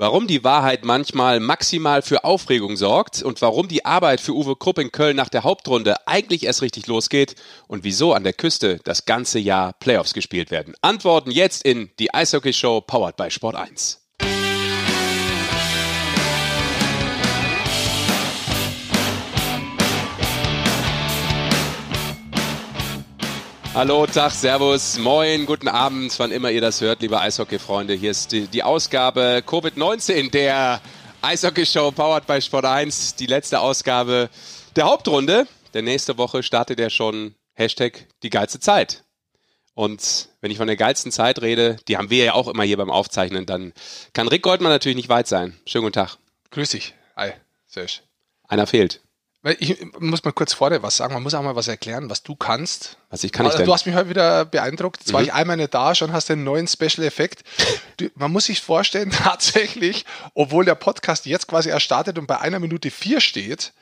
Warum die Wahrheit manchmal maximal für Aufregung sorgt und warum die Arbeit für Uwe Krupp in Köln nach der Hauptrunde eigentlich erst richtig losgeht und wieso an der Küste das ganze Jahr Playoffs gespielt werden. Antworten jetzt in die Eishockey Show powered by Sport 1. Hallo, Tag, Servus, Moin, guten Abend, wann immer ihr das hört, liebe Eishockey-Freunde. Hier ist die, die Ausgabe Covid-19 der Eishockey-Show powered by Sport 1. Die letzte Ausgabe der Hauptrunde. Der nächste Woche startet ja schon Hashtag die geilste Zeit. Und wenn ich von der geilsten Zeit rede, die haben wir ja auch immer hier beim Aufzeichnen, dann kann Rick Goldmann natürlich nicht weit sein. Schönen guten Tag. Grüß dich. Hi, Serge. Einer fehlt. Ich muss mal kurz vorher was sagen. Man muss auch mal was erklären, was du kannst. Was ich kann ich also, denn? Du hast mich heute wieder beeindruckt. Jetzt mhm. war ich einmal nicht da, schon hast du einen neuen Special-Effekt. Man muss sich vorstellen, tatsächlich, obwohl der Podcast jetzt quasi erst startet und bei einer Minute vier steht,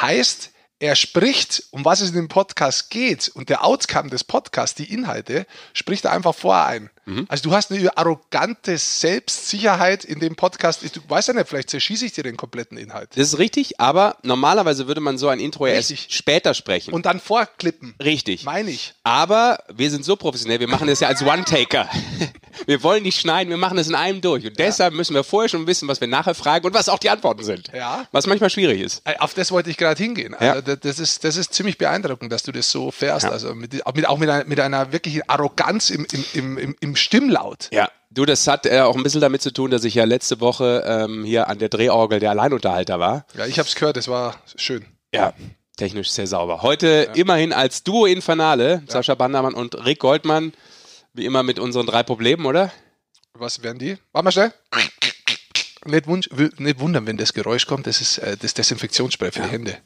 heißt, er spricht, um was es in dem Podcast geht und der Outcome des Podcasts, die Inhalte, spricht er einfach vorher ein. Mhm. Also du hast eine arrogante Selbstsicherheit in dem Podcast. Du weißt ja nicht, vielleicht zerschieße ich dir den kompletten Inhalt. Das ist richtig, aber normalerweise würde man so ein Intro ja erst später sprechen. Und dann vorklippen. Richtig. Meine ich. Aber wir sind so professionell, wir machen das ja als One-Taker. wir wollen nicht schneiden, wir machen das in einem durch. Und deshalb müssen wir vorher schon wissen, was wir nachher fragen und was auch die Antworten sind. Ja. Was manchmal schwierig ist. Auf das wollte ich gerade hingehen. Also ja. das, ist, das ist ziemlich beeindruckend, dass du das so fährst. Ja. Also mit, auch mit, einer, mit einer wirklichen Arroganz im, im, im, im Stimmlaut. Ja. Du, das hat äh, auch ein bisschen damit zu tun, dass ich ja letzte Woche ähm, hier an der Drehorgel der Alleinunterhalter war. Ja, ich habe es gehört, es war schön. Ja, technisch sehr sauber. Heute ja. immerhin als Duo Infernale, ja. Sascha Bandermann und Rick Goldmann, wie immer mit unseren drei Problemen, oder? Was wären die? Warte mal schnell. Nicht, nicht, wundern, wenn das Geräusch kommt, das ist äh, das Desinfektionsspray für ja. die Hände.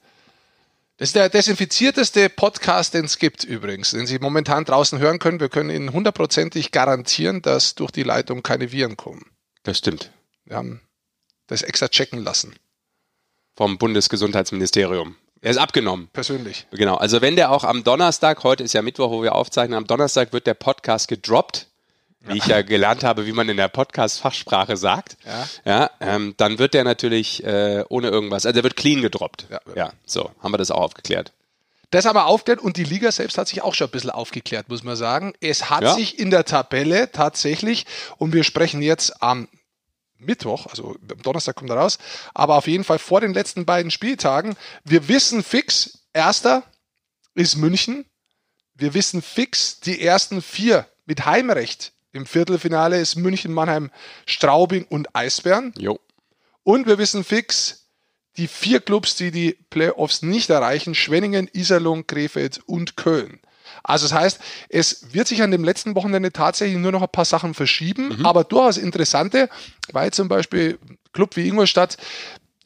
Das ist der desinfizierteste Podcast, den es gibt übrigens, den Sie momentan draußen hören können. Wir können Ihnen hundertprozentig garantieren, dass durch die Leitung keine Viren kommen. Das stimmt. Wir haben das extra checken lassen. Vom Bundesgesundheitsministerium. Er ist abgenommen. Persönlich. Genau. Also wenn der auch am Donnerstag, heute ist ja Mittwoch, wo wir aufzeichnen, am Donnerstag wird der Podcast gedroppt wie ich ja gelernt habe, wie man in der Podcast-Fachsprache sagt, ja, ja ähm, dann wird der natürlich äh, ohne irgendwas, also der wird clean gedroppt. Ja, ja, so, haben wir das auch aufgeklärt. Das aber aufklärt und die Liga selbst hat sich auch schon ein bisschen aufgeklärt, muss man sagen. Es hat sich in der Tabelle tatsächlich, und wir sprechen jetzt am Mittwoch, also am Donnerstag kommt er raus, aber auf jeden Fall vor den letzten beiden Spieltagen. Wir wissen fix, erster ist München. Wir wissen fix, die ersten vier mit Heimrecht im Viertelfinale ist München, Mannheim, Straubing und Eisbären. Jo. Und wir wissen fix, die vier Clubs, die die Playoffs nicht erreichen, Schwenningen, Iserlohn, Krefeld und Köln. Also das heißt, es wird sich an dem letzten Wochenende tatsächlich nur noch ein paar Sachen verschieben, mhm. aber durchaus interessante, weil zum Beispiel Club wie Ingolstadt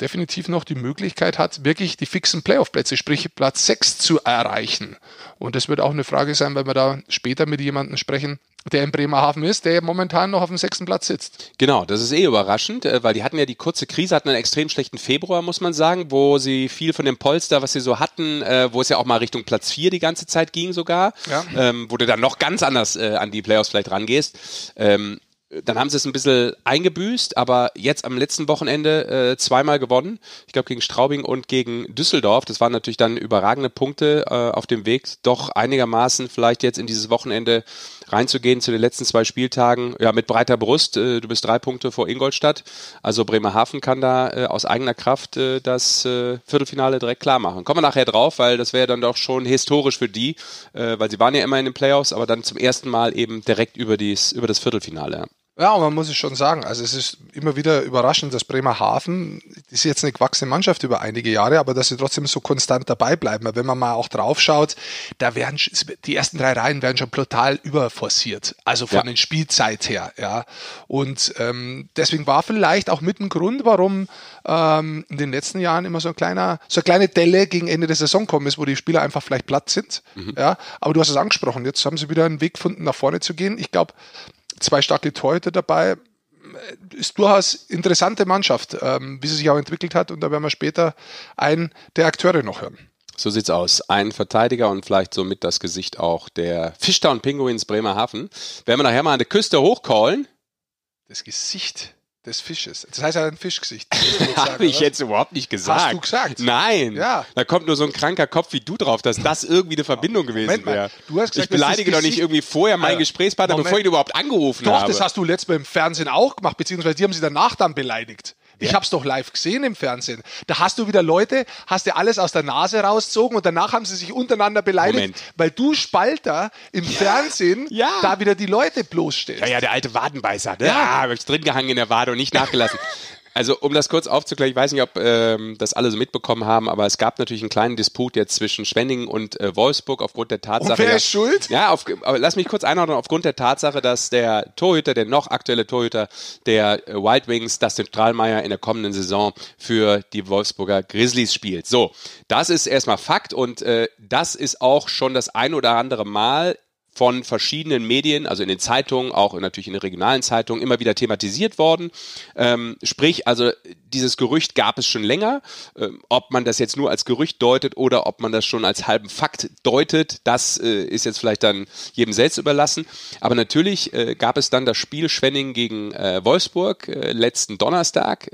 definitiv noch die Möglichkeit hat, wirklich die fixen Playoff-Plätze, sprich Platz 6 zu erreichen. Und das wird auch eine Frage sein, wenn wir da später mit jemandem sprechen, der in Bremerhaven ist, der momentan noch auf dem sechsten Platz sitzt. Genau, das ist eh überraschend, äh, weil die hatten ja die kurze Krise, hatten einen extrem schlechten Februar, muss man sagen, wo sie viel von dem Polster, was sie so hatten, äh, wo es ja auch mal Richtung Platz 4 die ganze Zeit ging sogar, ja. ähm, wo du dann noch ganz anders äh, an die Playoffs vielleicht rangehst. Ähm, dann haben sie es ein bisschen eingebüßt, aber jetzt am letzten Wochenende äh, zweimal gewonnen. Ich glaube gegen Straubing und gegen Düsseldorf. Das waren natürlich dann überragende Punkte äh, auf dem Weg, doch einigermaßen vielleicht jetzt in dieses Wochenende reinzugehen zu den letzten zwei Spieltagen. Ja, mit breiter Brust. Äh, du bist drei Punkte vor Ingolstadt. Also Bremerhaven kann da äh, aus eigener Kraft äh, das äh, Viertelfinale direkt klar machen. Kommen wir nachher drauf, weil das wäre dann doch schon historisch für die, äh, weil sie waren ja immer in den Playoffs, aber dann zum ersten Mal eben direkt über, dies, über das Viertelfinale. Ja, und man muss es schon sagen, also es ist immer wieder überraschend, dass Bremerhaven, das ist jetzt eine gewachsene Mannschaft über einige Jahre, aber dass sie trotzdem so konstant dabei bleiben. Wenn man mal auch drauf schaut, da werden die ersten drei Reihen werden schon total überforciert, also von ja. der Spielzeit her, ja. Und ähm, deswegen war vielleicht auch mit ein Grund, warum ähm, in den letzten Jahren immer so ein kleiner, so eine kleine Delle gegen Ende der Saison kommen ist, wo die Spieler einfach vielleicht platt sind. Mhm. Ja, aber du hast es angesprochen, jetzt haben sie wieder einen Weg gefunden, nach vorne zu gehen. Ich glaube, zwei starke Torhüter dabei. Ist durchaus interessante Mannschaft, ähm, wie sie sich auch entwickelt hat. Und da werden wir später einen der Akteure noch hören. So sieht's aus. Ein Verteidiger und vielleicht somit das Gesicht auch der Fishtown Penguins Bremerhaven. Werden wir nachher mal an der Küste hochcallen. Das Gesicht des Fisches. Das heißt ja ein Fischgesicht. Habe ich jetzt überhaupt nicht gesagt. Hast du gesagt? Nein. Ja. Da kommt nur so ein kranker Kopf wie du drauf, dass das irgendwie eine Verbindung gewesen wäre. Ich beleidige doch nicht irgendwie vorher meinen Gesprächspartner, Moment. bevor ich ihn überhaupt angerufen doch, habe. Doch, das hast du letztes Mal im Fernsehen auch gemacht, beziehungsweise die haben sie danach dann beleidigt. Ich habe es doch live gesehen im Fernsehen. Da hast du wieder Leute, hast dir alles aus der Nase rausgezogen und danach haben sie sich untereinander beleidigt, Moment. weil du Spalter im ja. Fernsehen ja. da wieder die Leute bloßstellst. Ja, ja, der alte Wadenbeißer. Ne? Ja, ja habe ich drin gehangen in der Wade und nicht nachgelassen. Also um das kurz aufzuklären, ich weiß nicht, ob ähm, das alle so mitbekommen haben, aber es gab natürlich einen kleinen Disput jetzt zwischen Schwenningen und äh, Wolfsburg aufgrund der Tatsache. Und wer ist ja, schuld? Ja, auf, aber lass mich kurz einordnen, aufgrund der Tatsache, dass der Torhüter, der noch aktuelle Torhüter der äh, Wild Wings, Dustin Strahlmeier, in der kommenden Saison für die Wolfsburger Grizzlies spielt. So, das ist erstmal Fakt und äh, das ist auch schon das ein oder andere Mal von verschiedenen Medien, also in den Zeitungen, auch natürlich in den regionalen Zeitungen, immer wieder thematisiert worden. Ähm, sprich, also dieses Gerücht gab es schon länger. Ähm, ob man das jetzt nur als Gerücht deutet oder ob man das schon als halben Fakt deutet, das äh, ist jetzt vielleicht dann jedem selbst überlassen. Aber natürlich äh, gab es dann das Spiel Schwenning gegen äh, Wolfsburg äh, letzten Donnerstag,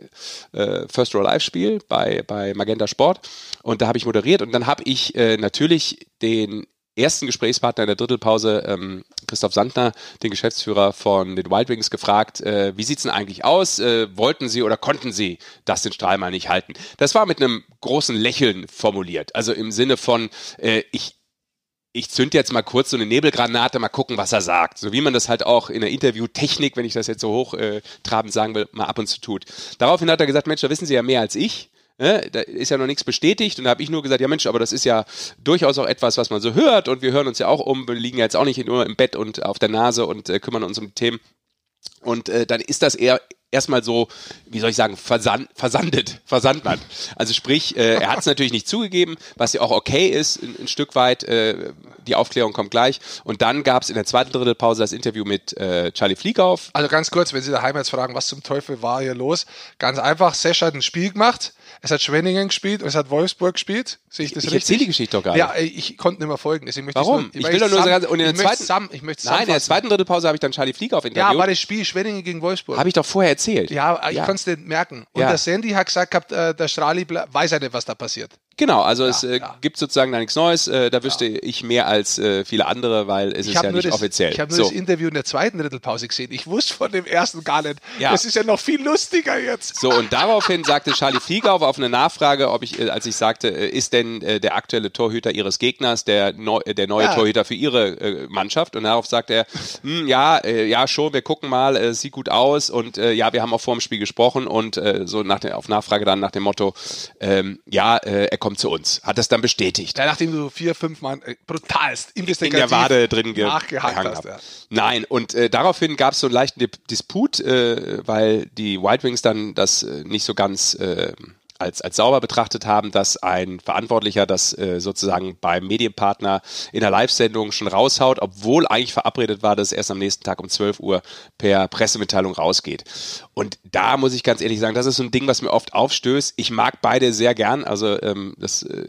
äh, First Row Live Spiel bei, bei Magenta Sport. Und da habe ich moderiert und dann habe ich äh, natürlich den ersten Gesprächspartner in der Drittelpause, ähm, Christoph Sandner, den Geschäftsführer von den Wild Wings, gefragt, äh, wie sieht's denn eigentlich aus? Äh, wollten Sie oder konnten Sie das den Strahl mal nicht halten? Das war mit einem großen Lächeln formuliert. Also im Sinne von, äh, ich, ich zünd jetzt mal kurz so eine Nebelgranate, mal gucken, was er sagt. So wie man das halt auch in der Interviewtechnik, wenn ich das jetzt so hochtrabend äh, sagen will, mal ab und zu tut. Daraufhin hat er gesagt, Mensch, da wissen Sie ja mehr als ich. Ne? Da ist ja noch nichts bestätigt und da habe ich nur gesagt, ja Mensch, aber das ist ja durchaus auch etwas, was man so hört und wir hören uns ja auch um, wir liegen jetzt auch nicht nur im Bett und auf der Nase und äh, kümmern uns um die Themen. Und äh, dann ist das eher erstmal so, wie soll ich sagen, versand, versandet, versandert. Also sprich, äh, er hat es natürlich nicht zugegeben, was ja auch okay ist, ein, ein Stück weit. Äh, die Aufklärung kommt gleich. Und dann gab es in der zweiten Drittelpause das Interview mit äh, Charlie Fliegauf. Also ganz kurz, wenn Sie daheim jetzt fragen, was zum Teufel war hier los? Ganz einfach, Sesh hat ein Spiel gemacht es hat Schwenningen gespielt und es hat Wolfsburg gespielt. Sehe ich das ich richtig? erzähle die Geschichte doch gar nicht. Ja, ich konnte nicht mehr folgen. Deswegen möchte Warum? Ich, nur, ich, will doch nur sagen, und in der zweiten, zusammen, ich möchte Nein, in der zweiten Drittelpause habe ich dann Charlie Flieger auf Interview. Ja, war das Spiel Schwenningen gegen Wolfsburg. Habe ich doch vorher erzählt. Ja, ich ja. konnte es nicht merken. Und ja. der Sandy hat gesagt, gehabt, äh, der Strahli weiß ja nicht, was da passiert. Genau, also ja, es äh, ja. gibt sozusagen da nichts Neues. Äh, da wüsste ja. ich mehr als äh, viele andere, weil es ich ist ja nicht das, offiziell. Ich habe nur so. das Interview in der zweiten Drittelpause gesehen. Ich wusste von dem ersten gar nicht. Das ist ja noch viel lustiger jetzt. So, und daraufhin sagte Charlie Fliegauf auf eine Nachfrage, ob ich, äh, als ich sagte, äh, ist denn äh, der aktuelle Torhüter ihres Gegners der, neu, der neue Torhüter für ihre Mannschaft? Und darauf sagt er, hm, ja, ja, schon, wir gucken mal, sieht gut aus und ja, wir haben auch vor dem Spiel gesprochen und so nach der, auf Nachfrage dann nach dem Motto, ähm, ja, er kommt zu uns. Hat das dann bestätigt. Ja, nachdem du vier, fünf Mal äh, brutalst investigativ in der Wade drin nachgehakt hast. Ja. Nein, und äh, daraufhin gab es so einen leichten Disput, äh, weil die White Wings dann das äh, nicht so ganz äh, als, als sauber betrachtet haben, dass ein Verantwortlicher das äh, sozusagen beim Medienpartner in der Live-Sendung schon raushaut, obwohl eigentlich verabredet war, dass es erst am nächsten Tag um 12 Uhr per Pressemitteilung rausgeht. Und da muss ich ganz ehrlich sagen, das ist so ein Ding, was mir oft aufstößt. Ich mag beide sehr gern, also ähm, das äh,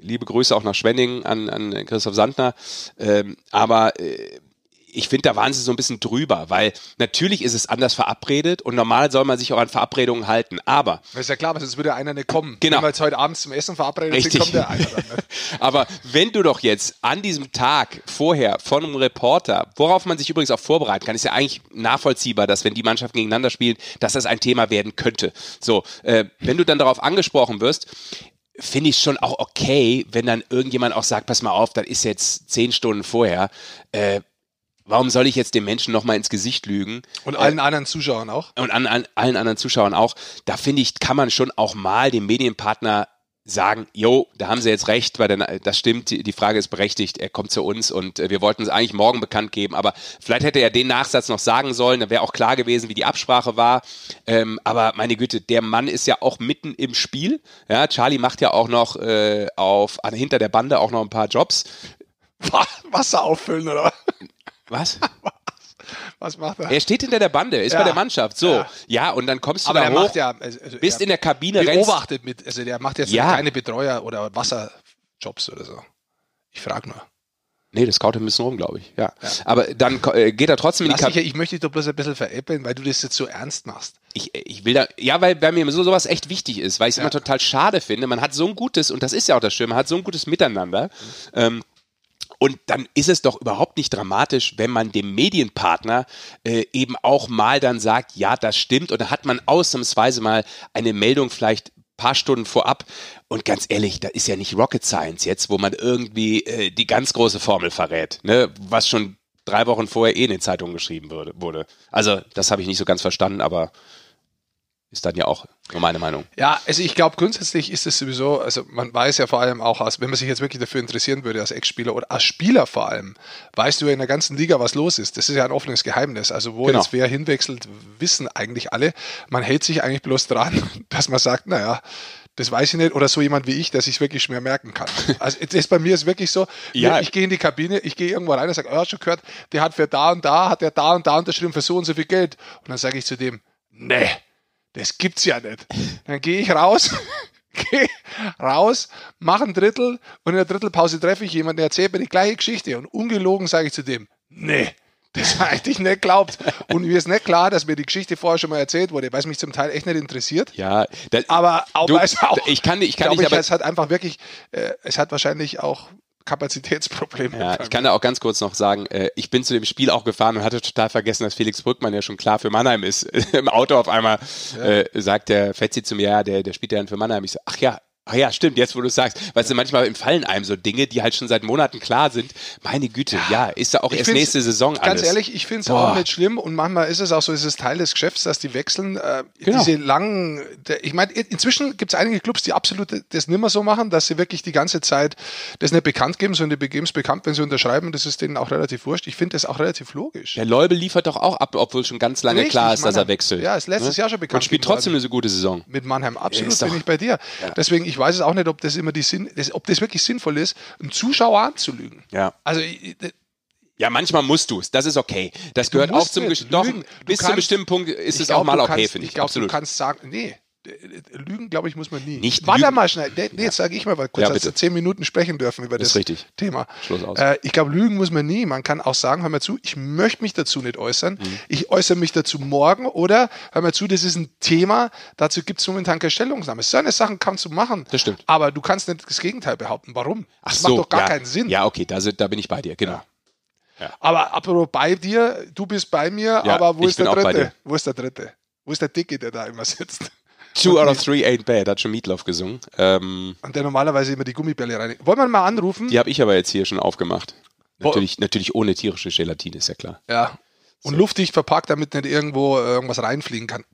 liebe Grüße auch nach Schwenning an, an Christoph Sandner, ähm, aber äh, ich finde, da waren sie so ein bisschen drüber, weil natürlich ist es anders verabredet und normal soll man sich auch an Verabredungen halten, aber. Das ist ja klar, sonst würde einer nicht kommen. Genau. Wenn wir jetzt heute abends zum Essen verabredet Richtig. sind, kommt der einer dann nicht. aber wenn du doch jetzt an diesem Tag vorher von einem Reporter, worauf man sich übrigens auch vorbereiten kann, ist ja eigentlich nachvollziehbar, dass wenn die Mannschaften gegeneinander spielen, dass das ein Thema werden könnte. So, äh, wenn du dann darauf angesprochen wirst, finde ich schon auch okay, wenn dann irgendjemand auch sagt, pass mal auf, das ist jetzt zehn Stunden vorher. Äh, warum soll ich jetzt den Menschen nochmal ins Gesicht lügen? Und allen äh, anderen Zuschauern auch? Und an, an, allen anderen Zuschauern auch. Da finde ich, kann man schon auch mal dem Medienpartner sagen, jo, da haben sie jetzt recht, weil dann, das stimmt, die Frage ist berechtigt, er kommt zu uns und äh, wir wollten es eigentlich morgen bekannt geben, aber vielleicht hätte er den Nachsatz noch sagen sollen, dann wäre auch klar gewesen, wie die Absprache war, ähm, aber meine Güte, der Mann ist ja auch mitten im Spiel, ja, Charlie macht ja auch noch äh, auf, hinter der Bande auch noch ein paar Jobs. Wasser auffüllen, oder? Was? Was macht er? Er steht hinter der Bande, ist ja. bei der Mannschaft. So, ja. ja, und dann kommst du Aber da er hoch, macht ja, also, also bist in der Kabine, beobachtet mit, also der macht jetzt ja. keine Betreuer oder Wasserjobs oder so. Ich frage nur. Nee, das kaut ein bisschen rum, glaube ich. Ja. ja. Aber dann äh, geht er trotzdem in die Kap ich, ich möchte dich doch bloß ein bisschen veräppeln, weil du das jetzt so ernst machst. Ich, ich will da, ja, weil bei mir so sowas echt wichtig ist, weil ich es ja. immer total schade finde. Man hat so ein gutes, und das ist ja auch das Schöne, man hat so ein gutes Miteinander. Mhm. Ähm, und dann ist es doch überhaupt nicht dramatisch, wenn man dem Medienpartner äh, eben auch mal dann sagt, ja, das stimmt. Und dann hat man ausnahmsweise mal eine Meldung vielleicht paar Stunden vorab. Und ganz ehrlich, da ist ja nicht Rocket Science jetzt, wo man irgendwie äh, die ganz große Formel verrät, ne? was schon drei Wochen vorher eh in den Zeitungen geschrieben wurde. wurde. Also das habe ich nicht so ganz verstanden, aber ist dann ja auch nur meine Meinung. Ja, also ich glaube grundsätzlich ist es sowieso, also man weiß ja vor allem auch, aus, wenn man sich jetzt wirklich dafür interessieren würde, als Ex-Spieler oder als Spieler vor allem, weißt du ja in der ganzen Liga, was los ist. Das ist ja ein offenes Geheimnis. Also wo genau. jetzt wer hinwechselt, wissen eigentlich alle. Man hält sich eigentlich bloß dran, dass man sagt, naja, das weiß ich nicht. Oder so jemand wie ich, der sich wirklich schwer merken kann. Also das bei mir ist wirklich so, ja. ich gehe in die Kabine, ich gehe irgendwo rein und sage, oh, hast schon gehört, der hat für da und da, hat der da und da unterschrieben für so und so viel Geld. Und dann sage ich zu dem, nee das gibt's ja nicht. Dann gehe ich raus, gehe raus, mache ein Drittel und in der Drittelpause treffe ich jemanden, der erzählt mir die gleiche Geschichte und ungelogen sage ich zu dem, nee, das war eigentlich nicht glaubt. Und mir ist nicht klar, dass mir die Geschichte vorher schon mal erzählt wurde, weil es mich zum Teil echt nicht interessiert. Ja, das, aber auch, du, auch ich kann, ich kann nicht, ich, aber es hat einfach wirklich, äh, es hat wahrscheinlich auch Kapazitätsprobleme. Ja, ich kann da auch ganz kurz noch sagen, äh, ich bin zu dem Spiel auch gefahren und hatte total vergessen, dass Felix Brückmann ja schon klar für Mannheim ist. Im Auto auf einmal ja. äh, sagt der Fetzi zu mir, ja, der, der spielt ja dann für Mannheim. Ich so, ach ja, Ach ja, stimmt, jetzt wo du sagst, weißt du, manchmal fallen einem so Dinge, die halt schon seit Monaten klar sind. Meine Güte, ja, ist da auch ich erst nächste Saison alles. Ganz ehrlich, ich finde es auch nicht schlimm und manchmal ist es auch so, ist es Teil des Geschäfts, dass die wechseln. Äh, genau. Diese langen, ich meine, inzwischen gibt es einige Clubs, die absolut das nimmer so machen, dass sie wirklich die ganze Zeit das nicht bekannt geben, sondern die geben es bekannt, wenn sie unterschreiben und das ist denen auch relativ wurscht. Ich finde das auch relativ logisch. Der Leubel liefert doch auch ab, obwohl schon ganz lange Richtig, klar ist, dass er wechselt. Ja, ist letztes ne? Jahr schon bekannt. Und spielt trotzdem eine so gute Saison. Mit Mannheim, absolut, bin ich bei dir. Ja. Deswegen, ich weiß es auch nicht, ob das immer die Sinn, das, ob das wirklich sinnvoll ist, einen Zuschauer anzulügen. Ja. Also ja, manchmal musst du es. Das ist okay. Das gehört auch zum Doch, bis zu einem bestimmten Punkt ist es glaub, auch mal okay, finde ich. Ich glaube, du kannst sagen, nee, Lügen, glaube ich, muss man nie. Nicht Warte lügen. mal schnell. Nee, jetzt sage ich mal, weil kurz ja, als zehn Minuten sprechen dürfen über das, das Thema. Schluss aus. Äh, ich glaube, Lügen muss man nie. Man kann auch sagen, hör mal zu, ich möchte mich dazu nicht äußern. Mhm. Ich äußere mich dazu morgen oder hör mal zu, das ist ein Thema, dazu gibt es momentan keine Stellungnahme. So eine Sachen kannst du machen. Das stimmt. Aber du kannst nicht das Gegenteil behaupten. Warum? Ach das so, macht doch gar ja. keinen Sinn. Ja, okay, da, da bin ich bei dir, genau. Ja. Aber apropos bei dir, du bist bei mir, ja, aber wo ist der Dritte? Wo ist der Dritte? Wo ist der Dicke, der da immer sitzt? Two out of three ain't bad, hat schon Meatloaf gesungen. Ähm, und der normalerweise immer die Gummibälle rein. Wollen wir mal anrufen? Die habe ich aber jetzt hier schon aufgemacht. Natürlich, natürlich ohne tierische Gelatine, ist ja klar. Ja. Und so. luftdicht verpackt, damit nicht irgendwo irgendwas reinfliegen kann.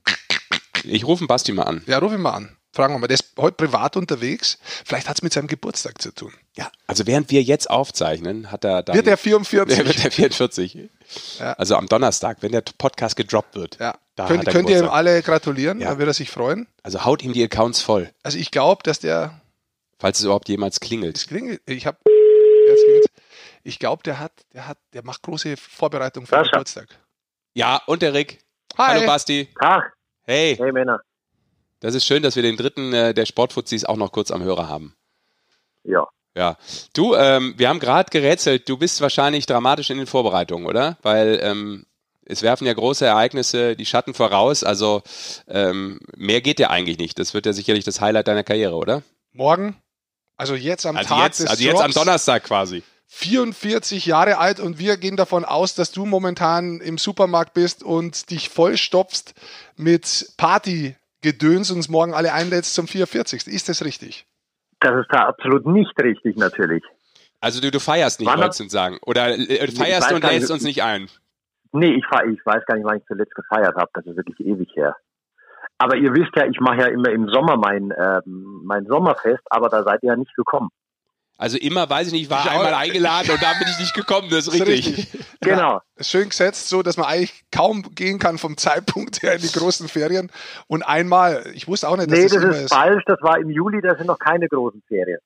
Ich rufe Basti mal an. Ja, ruf ihn mal an. Fragen wir mal, der ist heute privat unterwegs. Vielleicht hat es mit seinem Geburtstag zu tun. Ja, also während wir jetzt aufzeichnen, hat er dann. Wird er 44? wird er 44. Ja. Also am Donnerstag, wenn der Podcast gedroppt wird. Ja. Da könnt, könnt ihr ihm alle gratulieren, ja. dann wird er sich freuen. Also haut ihm die Accounts voll. Also ich glaube, dass der. Falls es überhaupt jemals klingelt. Es klingelt. Ich habe. Ich glaube, der hat, der hat, der macht große Vorbereitungen für den Geburtstag. Ja, und der Rick. Hi. Hallo Basti. Tag. Hey. Hey Männer. Das ist schön, dass wir den dritten äh, der Sportfuzis auch noch kurz am Hörer haben. Ja. Ja. Du, ähm, wir haben gerade gerätselt, du bist wahrscheinlich dramatisch in den Vorbereitungen, oder? Weil ähm, es werfen ja große Ereignisse die Schatten voraus. Also ähm, mehr geht ja eigentlich nicht. Das wird ja sicherlich das Highlight deiner Karriere, oder? Morgen? Also jetzt am also Tag jetzt, des Also jetzt am Donnerstag quasi. 44 Jahre alt und wir gehen davon aus, dass du momentan im Supermarkt bist und dich vollstopfst mit Partygedöns und uns morgen alle einlädst zum 44. Ist das richtig? Das ist da absolut nicht richtig, natürlich. Also du, du feierst nicht, wolltest du sagen. Oder äh, feierst du und lädst uns nicht ein? Nee, ich, ich weiß gar nicht, wann ich zuletzt gefeiert habe. Das ist wirklich ewig her. Aber ihr wisst ja, ich mache ja immer im Sommer mein, ähm, mein Sommerfest, aber da seid ihr ja nicht gekommen. Also immer, weiß ich nicht, war ich einmal auch, eingeladen und da bin ich nicht gekommen, das ist richtig. richtig. Genau. Ja, schön gesetzt, so dass man eigentlich kaum gehen kann vom Zeitpunkt her in die großen Ferien. Und einmal, ich wusste auch nicht, dass nee, das, das ist, ist falsch, das war im Juli, da sind noch keine großen Ferien.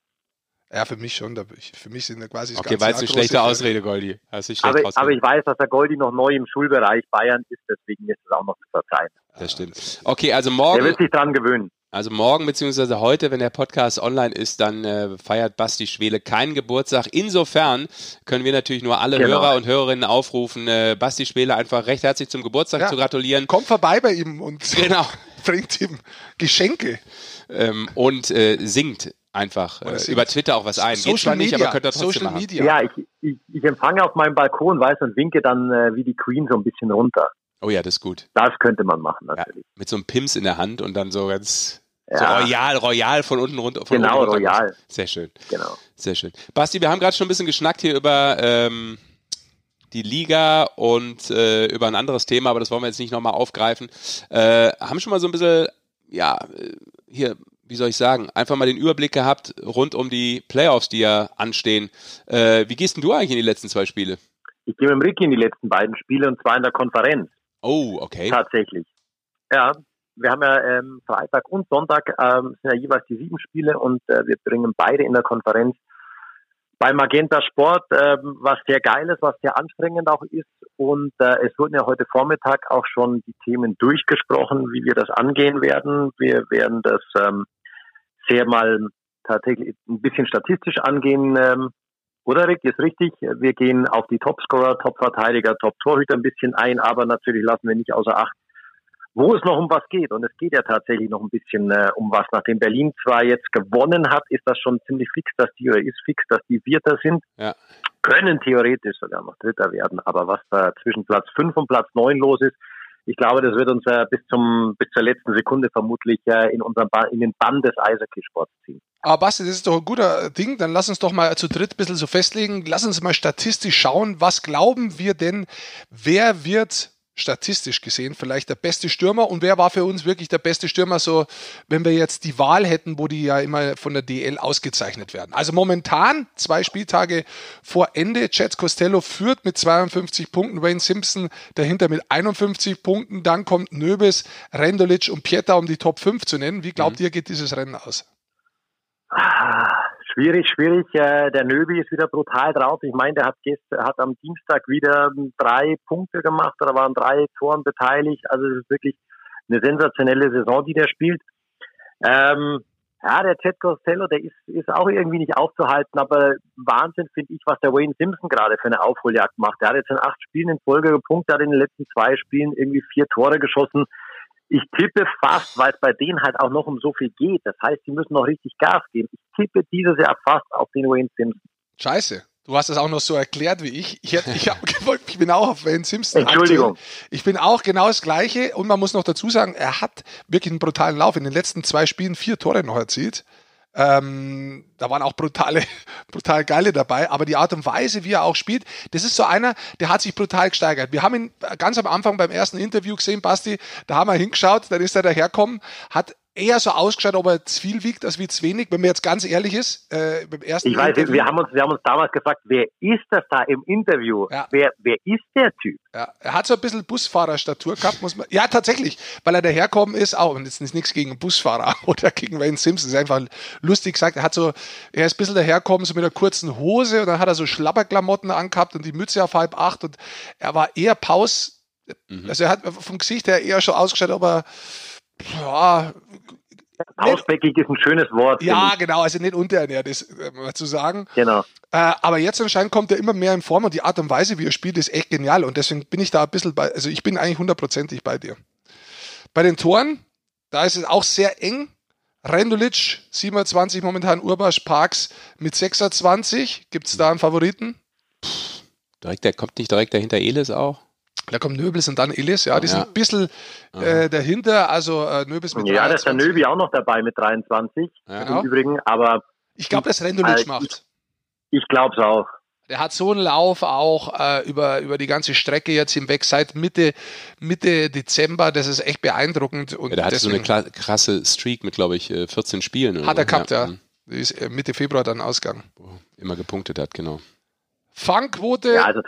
Ja, für mich schon. Für mich sind quasi das Okay, weil es eine schlechte Ausrede, Goldi. Aber, aber, ich weiß, dass der Goldi noch neu im Schulbereich Bayern ist, deswegen ist es auch noch zu verzeihen. Das stimmt. Okay, also morgen. Er wird sich dran gewöhnen. Also morgen beziehungsweise heute, wenn der Podcast online ist, dann äh, feiert Basti Schwele keinen Geburtstag. Insofern können wir natürlich nur alle genau. Hörer und Hörerinnen aufrufen, äh, Basti Schwele einfach recht herzlich zum Geburtstag ja. zu gratulieren. Kommt vorbei bei ihm und genau. bringt ihm Geschenke. Ähm, und äh, singt einfach äh, über Twitter auch was ein. Social Geht zwar nicht, aber könnt ihr trotzdem Social machen. Media. Ja, ich, ich, ich empfange auf meinem Balkon, weiß und winke dann äh, wie die Queen so ein bisschen runter. Oh ja, das ist gut. Das könnte man machen, natürlich. Ja, mit so einem Pims in der Hand und dann so ganz ja. so royal, royal von unten runter. Von genau, unten runter. royal. Sehr schön. Genau. Sehr schön. Basti, wir haben gerade schon ein bisschen geschnackt hier über ähm, die Liga und äh, über ein anderes Thema, aber das wollen wir jetzt nicht nochmal aufgreifen. Äh, haben schon mal so ein bisschen, ja, äh, hier, wie soll ich sagen, einfach mal den Überblick gehabt rund um die Playoffs, die ja anstehen. Äh, wie gehst denn du eigentlich in die letzten zwei Spiele? Ich gehe mit dem Ricky in die letzten beiden Spiele und zwar in der Konferenz. Oh, okay. Tatsächlich. Ja, wir haben ja ähm, Freitag und Sonntag ähm, sind ja jeweils die sieben Spiele und äh, wir bringen beide in der Konferenz bei Magenta Sport, ähm, was sehr geil ist, was sehr anstrengend auch ist. Und äh, es wurden ja heute Vormittag auch schon die Themen durchgesprochen, wie wir das angehen werden. Wir werden das ähm, sehr mal tatsächlich ein bisschen statistisch angehen. Ähm, oder Rick, ist richtig. Wir gehen auf die Topscorer, Topverteidiger, Top-Torhüter ein bisschen ein, aber natürlich lassen wir nicht außer Acht, wo es noch um was geht. Und es geht ja tatsächlich noch ein bisschen äh, um was. Nachdem Berlin zwar jetzt gewonnen hat, ist das schon ziemlich fix, dass die, oder ist fix, dass die Vierter sind. Ja. Können theoretisch sogar noch Dritter werden. Aber was da zwischen Platz 5 und Platz 9 los ist, ich glaube, das wird uns äh, bis zum bis zur letzten Sekunde vermutlich äh, in unserem ba in den Bann des Eishockeysports ziehen. Aber Basti, das ist doch ein guter Ding. Dann lass uns doch mal zu dritt ein bisschen so festlegen. Lass uns mal statistisch schauen. Was glauben wir denn, wer wird statistisch gesehen vielleicht der beste Stürmer und wer war für uns wirklich der beste Stürmer, so wenn wir jetzt die Wahl hätten, wo die ja immer von der DL ausgezeichnet werden. Also momentan, zwei Spieltage vor Ende, Jets Costello führt mit 52 Punkten, Wayne Simpson dahinter mit 51 Punkten, dann kommt Nöbes, Rendolic und Pieta, um die Top 5 zu nennen. Wie glaubt mhm. ihr, geht dieses Rennen aus? Ah, Schwierig, schwierig. Äh, der Nöbi ist wieder brutal drauf. Ich meine, der hat, gestern, hat am Dienstag wieder drei Punkte gemacht oder waren drei Toren beteiligt. Also es ist wirklich eine sensationelle Saison, die der spielt. Ähm, ja, der Ted Costello, der ist, ist auch irgendwie nicht aufzuhalten, aber Wahnsinn finde ich, was der Wayne Simpson gerade für eine Aufholjagd macht. Der hat jetzt in acht Spielen in Folge gepunktet, hat in den letzten zwei Spielen irgendwie vier Tore geschossen. Ich tippe fast, weil es bei denen halt auch noch um so viel geht. Das heißt, sie müssen noch richtig Gas geben. Ich tippe dieses Jahr fast auf den Wayne Simpson. Scheiße. Du hast das auch noch so erklärt wie ich. Ich, ich, hab, ich bin auch auf Wayne Simpson. Entschuldigung. Aktuell. Ich bin auch genau das Gleiche. Und man muss noch dazu sagen, er hat wirklich einen brutalen Lauf. In den letzten zwei Spielen vier Tore noch erzielt. Ähm, da waren auch brutale, brutal geile dabei, aber die Art und Weise, wie er auch spielt, das ist so einer, der hat sich brutal gesteigert. Wir haben ihn ganz am Anfang beim ersten Interview gesehen, Basti, da haben wir hingeschaut, dann ist er daherkommen, hat eher so ausgeschaut, ob er zu viel wiegt als wie zu wenig, wenn man jetzt ganz ehrlich ist. Äh, beim ersten ich weiß, Interview. wir haben, uns, wir haben uns damals gefragt, wer ist das da im Interview? Ja. Wer, wer ist der Typ? Ja, er hat so ein bisschen Busfahrerstatur gehabt, muss man. Ja, tatsächlich, weil er daherkommen ist, auch, und jetzt ist nichts gegen Busfahrer oder gegen Wayne Simpson, ist einfach lustig gesagt, er hat so, er ist ein bisschen daherkommen, so mit einer kurzen Hose und dann hat er so Schlapperklamotten angehabt und die Mütze auf halb acht und er war eher Paus, mhm. also er hat vom Gesicht her eher schon ausgeschaut, aber ja, Ausbäckig ist ein schönes Wort. Ja, genau, also nicht unterernährt ist, äh, zu sagen. Genau. Äh, aber jetzt anscheinend kommt er immer mehr in Form und die Art und Weise, wie er spielt, ist echt genial und deswegen bin ich da ein bisschen bei, also ich bin eigentlich hundertprozentig bei dir. Bei den Toren, da ist es auch sehr eng. Rendulic 27 momentan, Urbasch Parks mit 26. Gibt es da einen Favoriten? Direkt, der kommt nicht direkt dahinter Elis auch? Da kommt Nöbels und dann Illis, ja, die ja. sind ein bisschen äh, dahinter, also äh, Nöbels mit Ja, da ist der Nöbi auch noch dabei mit 23 ja. im Übrigen, aber ich glaube, dass Rendulic äh, macht. Ich, ich glaube es auch. Der hat so einen Lauf auch äh, über, über die ganze Strecke jetzt hinweg seit Mitte, Mitte Dezember. Das ist echt beeindruckend. Und ja, der hatte so eine krasse Streak mit, glaube ich, 14 äh, Spielen. Hat er gehabt, ja. ja. Die ist äh, Mitte Februar dann ausgegangen. Immer gepunktet hat, genau. Fangquote. Ja, also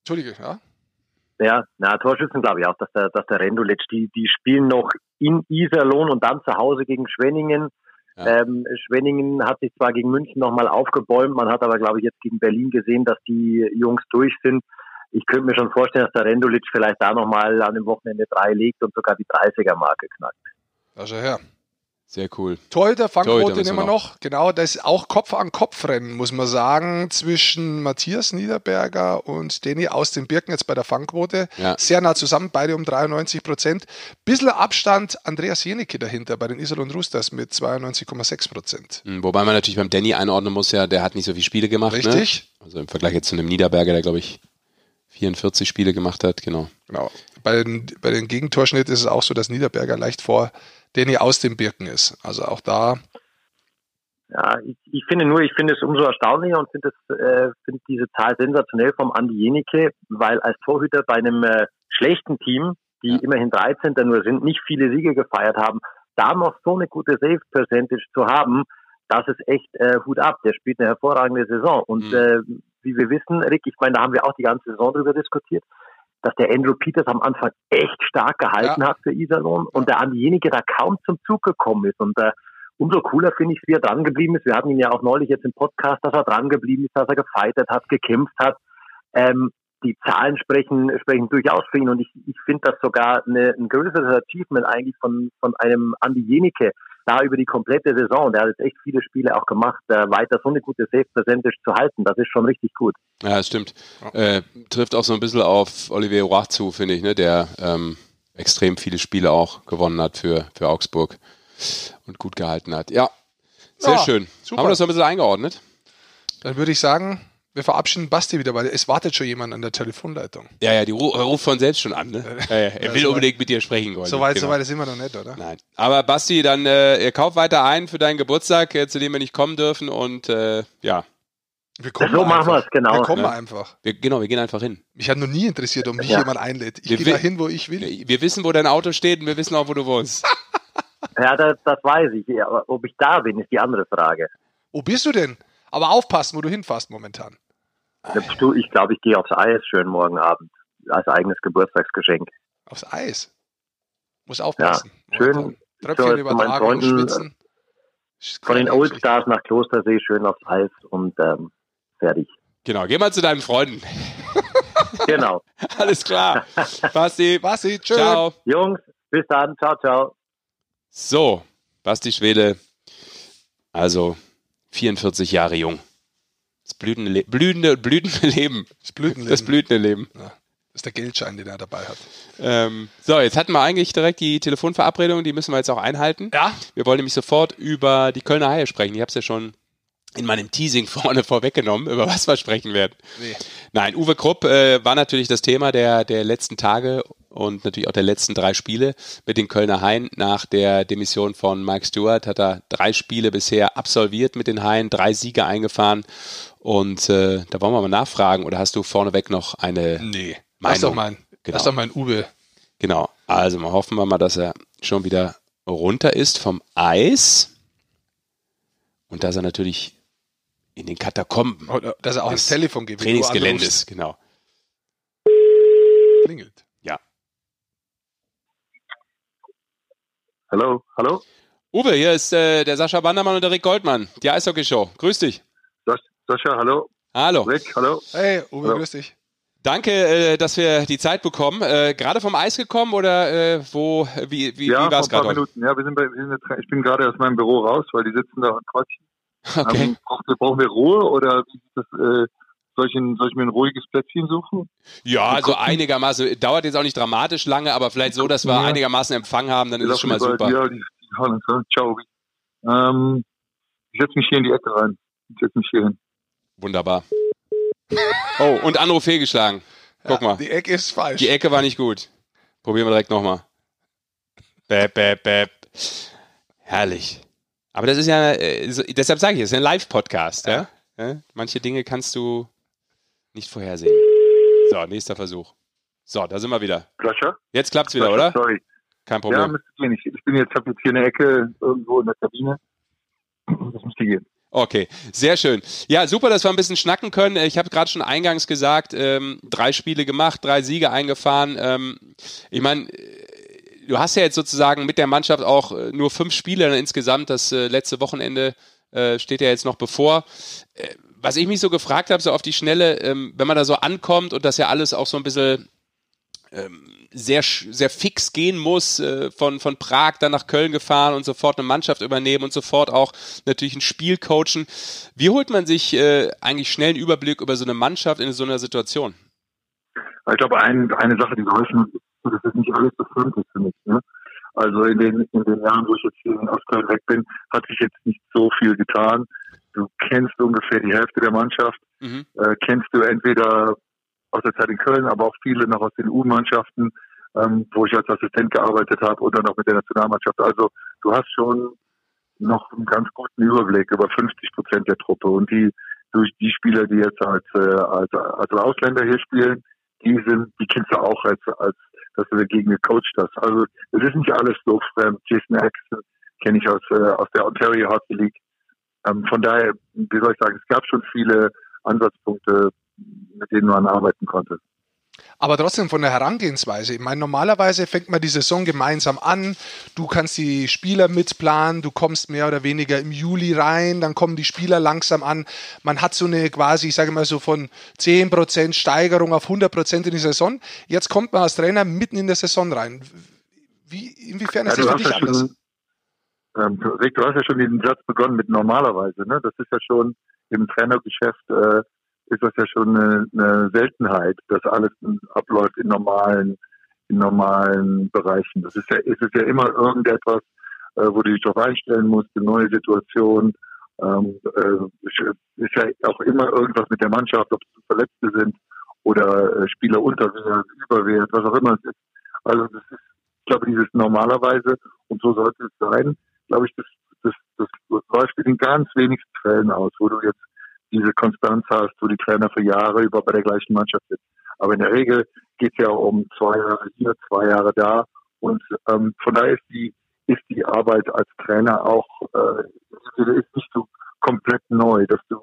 Entschuldige, ja. Ja, na, Torschützen glaube ich auch, dass der, dass der Rendulic, die, die spielen noch in Iserlohn und dann zu Hause gegen Schwenningen. Ja. Ähm, Schwenningen hat sich zwar gegen München nochmal aufgebäumt, man hat aber, glaube ich, jetzt gegen Berlin gesehen, dass die Jungs durch sind. Ich könnte mir schon vorstellen, dass der Rendulic vielleicht da nochmal an dem Wochenende drei legt und sogar die 30er-Marke knackt. Also ja. Sehr cool. Torhüter, Fangquote immer noch. Genau, das ist auch Kopf an Kopf rennen, muss man sagen, zwischen Matthias Niederberger und Danny aus den Birken jetzt bei der Fangquote. Ja. Sehr nah zusammen, beide um 93 Prozent. Bisschen Abstand Andreas Jenecke dahinter bei den Iserlohn Roosters mit 92,6 Prozent. Hm, wobei man natürlich beim Danny einordnen muss, ja, der hat nicht so viele Spiele gemacht. Ne? Richtig. Ne? Also im Vergleich jetzt zu einem Niederberger, der glaube ich 44 Spiele gemacht hat, genau. Genau. Bei den, bei den Gegentorschnitt ist es auch so, dass Niederberger leicht vor den ihr aus den Birken ist. Also auch da. Ja, ich, ich finde nur, ich finde es umso erstaunlicher und finde äh, finde diese Zahl sensationell vom Andi Jenike, weil als Torhüter bei einem äh, schlechten Team, die ja. immerhin 13. nur sind, nicht viele Siege gefeiert haben, da noch so eine gute Save Percentage zu haben, das ist echt äh, Hut ab. Der spielt eine hervorragende Saison und mhm. äh, wie wir wissen, Rick, ich meine, da haben wir auch die ganze Saison drüber diskutiert dass der Andrew Peters am Anfang echt stark gehalten ja. hat für Iserlohn und der Andijenige da kaum zum Zug gekommen ist. Und äh, umso cooler finde ich, wie er dran geblieben ist. Wir hatten ihn ja auch neulich jetzt im Podcast, dass er dran geblieben ist, dass er gefeitet hat, gekämpft hat. Ähm, die Zahlen sprechen, sprechen durchaus für ihn und ich, ich finde das sogar eine, ein größeres Achievement eigentlich von, von einem Andi Jenike, da über die komplette Saison, der hat jetzt echt viele Spiele auch gemacht, äh, weiter so eine gute Safe-Percentage zu halten, das ist schon richtig gut. Ja, das stimmt. Äh, trifft auch so ein bisschen auf Olivier Roach zu, finde ich, ne, der ähm, extrem viele Spiele auch gewonnen hat für, für Augsburg und gut gehalten hat. Ja, sehr ja, schön. Super. Haben wir das so ein bisschen eingeordnet? Dann würde ich sagen, wir verabschieden Basti wieder, weil es wartet schon jemand an der Telefonleitung. Ja, ja, die ruft von selbst schon an. Ne? Ja, ja, er will so unbedingt mit dir sprechen wollen. So weit, genau. so weit sind wir noch nicht, oder? Nein. Aber Basti, dann äh, kauf weiter ein für deinen Geburtstag, äh, zu dem wir nicht kommen dürfen und äh, ja. Wir kommen so machen wir es, genau. Wir kommen ne? einfach. Wir, genau, wir gehen einfach hin. Mich hat noch nie interessiert, ob mich ja. jemand einlädt. Ich gehe da hin, wo ich will. Wir wissen, wo dein Auto steht und wir wissen auch, wo du wohnst. ja, das, das weiß ich. Aber ob ich da bin, ist die andere Frage. Wo bist du denn? Aber aufpassen, wo du hinfährst momentan. Du, ich glaube, ich gehe aufs Eis schön morgen Abend. Als eigenes Geburtstagsgeschenk. Aufs Eis? Muss aufpassen. Ja, schön. Tröpfchen übertragen Freunden, schwitzen. Von den Old Stars nach Klostersee schön aufs Eis und ähm, fertig. Genau, geh mal zu deinen Freunden. genau. Alles klar. Basti. Basti, tschüss. Ciao. Jungs, bis dann. Ciao, ciao. So, Basti Schwede, also 44 Jahre jung. Blühende, Le blühende, blühende Leben. Das blühende Das blühende Leben. Ja, das ist der Geldschein, den er dabei hat. Ähm, so, jetzt hatten wir eigentlich direkt die Telefonverabredung, die müssen wir jetzt auch einhalten. Ja. Wir wollen nämlich sofort über die Kölner Haie sprechen. Ich habe es ja schon in meinem Teasing vorne vorweggenommen, über was wir sprechen werden. Nee. Nein, Uwe Krupp äh, war natürlich das Thema der, der letzten Tage und natürlich auch der letzten drei Spiele mit den Kölner Haien. Nach der Demission von Mike Stewart hat er drei Spiele bisher absolviert mit den Haien, drei Siege eingefahren. Und äh, da wollen wir mal nachfragen, oder hast du vorneweg noch eine nee, Meinung? Das ist doch mein, genau. das ist doch mein Uwe. Genau, also mal hoffen wir mal, dass er schon wieder runter ist vom Eis. Und dass er natürlich in den Katakomben. Oder dass er auch ins Telefon geht. Trainingsgeländes, genau. Klingelt. Ja. Hallo, hallo. Uwe, hier ist äh, der Sascha Bandermann und der Rick Goldmann, die Eishockey-Show. Grüß dich. Sascha, hallo. Hallo. Rick, hallo. Hey, Uwe, hallo. grüß dich. Danke, äh, dass wir die Zeit bekommen. Äh, gerade vom Eis gekommen oder äh, wo, wie, wie, ja, wie war es gerade? Minuten. Ja, wir sind bei, wir sind jetzt, ich bin gerade aus meinem Büro raus, weil die sitzen da und quatschen. Okay. Ähm, brauchen, brauchen, wir Ruhe oder wie das, äh, soll, ich ein, soll ich mir ein ruhiges Plätzchen suchen? Ja, also einigermaßen, dauert jetzt auch nicht dramatisch lange, aber vielleicht so, dass wir ja. einigermaßen Empfang haben, dann ist es schon mal super. Ja, die, die, ciao. Ähm, ich setze mich hier in die Ecke rein. Ich setze mich hier hin. Wunderbar. Oh, und Anruf fehlgeschlagen. Guck ja, mal. Die Ecke ist falsch. Die Ecke war nicht gut. Probieren wir direkt nochmal. Bäp, bäp, bäp. Herrlich. Aber das ist ja, äh, so, deshalb sage ich, es ist ein Live-Podcast. Ja. ja. Manche Dinge kannst du nicht vorhersehen. So, nächster Versuch. So, da sind wir wieder. Flasche? Jetzt klappt's wieder, Flasche, oder? Sorry. Kein Problem. Ja, müsste gehen. Ich, ich bin jetzt, habe jetzt hier eine Ecke irgendwo in der Kabine. Das müsste gehen. Okay, sehr schön. Ja, super, dass wir ein bisschen schnacken können. Ich habe gerade schon eingangs gesagt, ähm, drei Spiele gemacht, drei Siege eingefahren. Ähm, ich meine, du hast ja jetzt sozusagen mit der Mannschaft auch äh, nur fünf Spiele insgesamt. Das äh, letzte Wochenende äh, steht ja jetzt noch bevor. Äh, was ich mich so gefragt habe, so auf die Schnelle, ähm, wenn man da so ankommt und das ja alles auch so ein bisschen ähm, sehr, sehr fix gehen muss, äh, von, von Prag dann nach Köln gefahren und sofort eine Mannschaft übernehmen und sofort auch natürlich ein Spiel coachen. Wie holt man sich äh, eigentlich schnell einen Überblick über so eine Mannschaft in so einer Situation? Ich glaube, ein, eine Sache, die geholfen hat, ist, das nicht alles so fremd ist für mich. Ne? Also in den, in den Jahren, wo ich jetzt hier in Ostköln weg bin, hat sich jetzt nicht so viel getan. Du kennst ungefähr die Hälfte der Mannschaft. Mhm. Äh, kennst du entweder aus der Zeit in Köln, aber auch viele noch aus den U-Mannschaften, ähm, wo ich als Assistent gearbeitet habe oder noch mit der Nationalmannschaft. Also du hast schon noch einen ganz guten Überblick über 50 Prozent der Truppe und die durch die Spieler, die jetzt als, äh, als, als Ausländer hier spielen, die sind, die kennst du auch als, als dass du dagegen gecoacht hast. Also es ist nicht alles so fremd. Jason Axon kenne ich aus, äh, aus der Ontario Hockey League. Ähm, von daher, wie soll ich sagen, es gab schon viele Ansatzpunkte, mit denen man arbeiten konnte. Aber trotzdem von der Herangehensweise. Ich meine, normalerweise fängt man die Saison gemeinsam an. Du kannst die Spieler mitplanen. Du kommst mehr oder weniger im Juli rein. Dann kommen die Spieler langsam an. Man hat so eine quasi, ich sage mal so von 10% Steigerung auf 100% in die Saison. Jetzt kommt man als Trainer mitten in der Saison rein. Wie, inwiefern ist ja, das für dich anders? Schon, ähm, Rick, du hast ja schon den Satz begonnen mit normalerweise. Ne? Das ist ja schon im Trainergeschäft äh, ist das ja schon eine, eine Seltenheit, dass alles abläuft in normalen, in normalen Bereichen. Das ist ja, ist es ja immer irgendetwas, äh, wo du dich darauf einstellen musst, eine neue Situation. Ähm, äh, ist ja auch immer irgendwas mit der Mannschaft, ob es Verletzte sind oder äh, Spieler unterwert, überwert, was auch immer es ist. Also das ist, ich glaube, dieses normalerweise und so sollte es sein, glaube ich, das, das, das läuft in ganz wenigsten Fällen aus, wo du jetzt diese Konstanz hast, wo die Trainer für Jahre über bei der gleichen Mannschaft sind. Aber in der Regel geht es ja um zwei Jahre hier, zwei Jahre da. Und ähm, von daher ist die, ist die Arbeit als Trainer auch äh, ist nicht so komplett neu, dass du,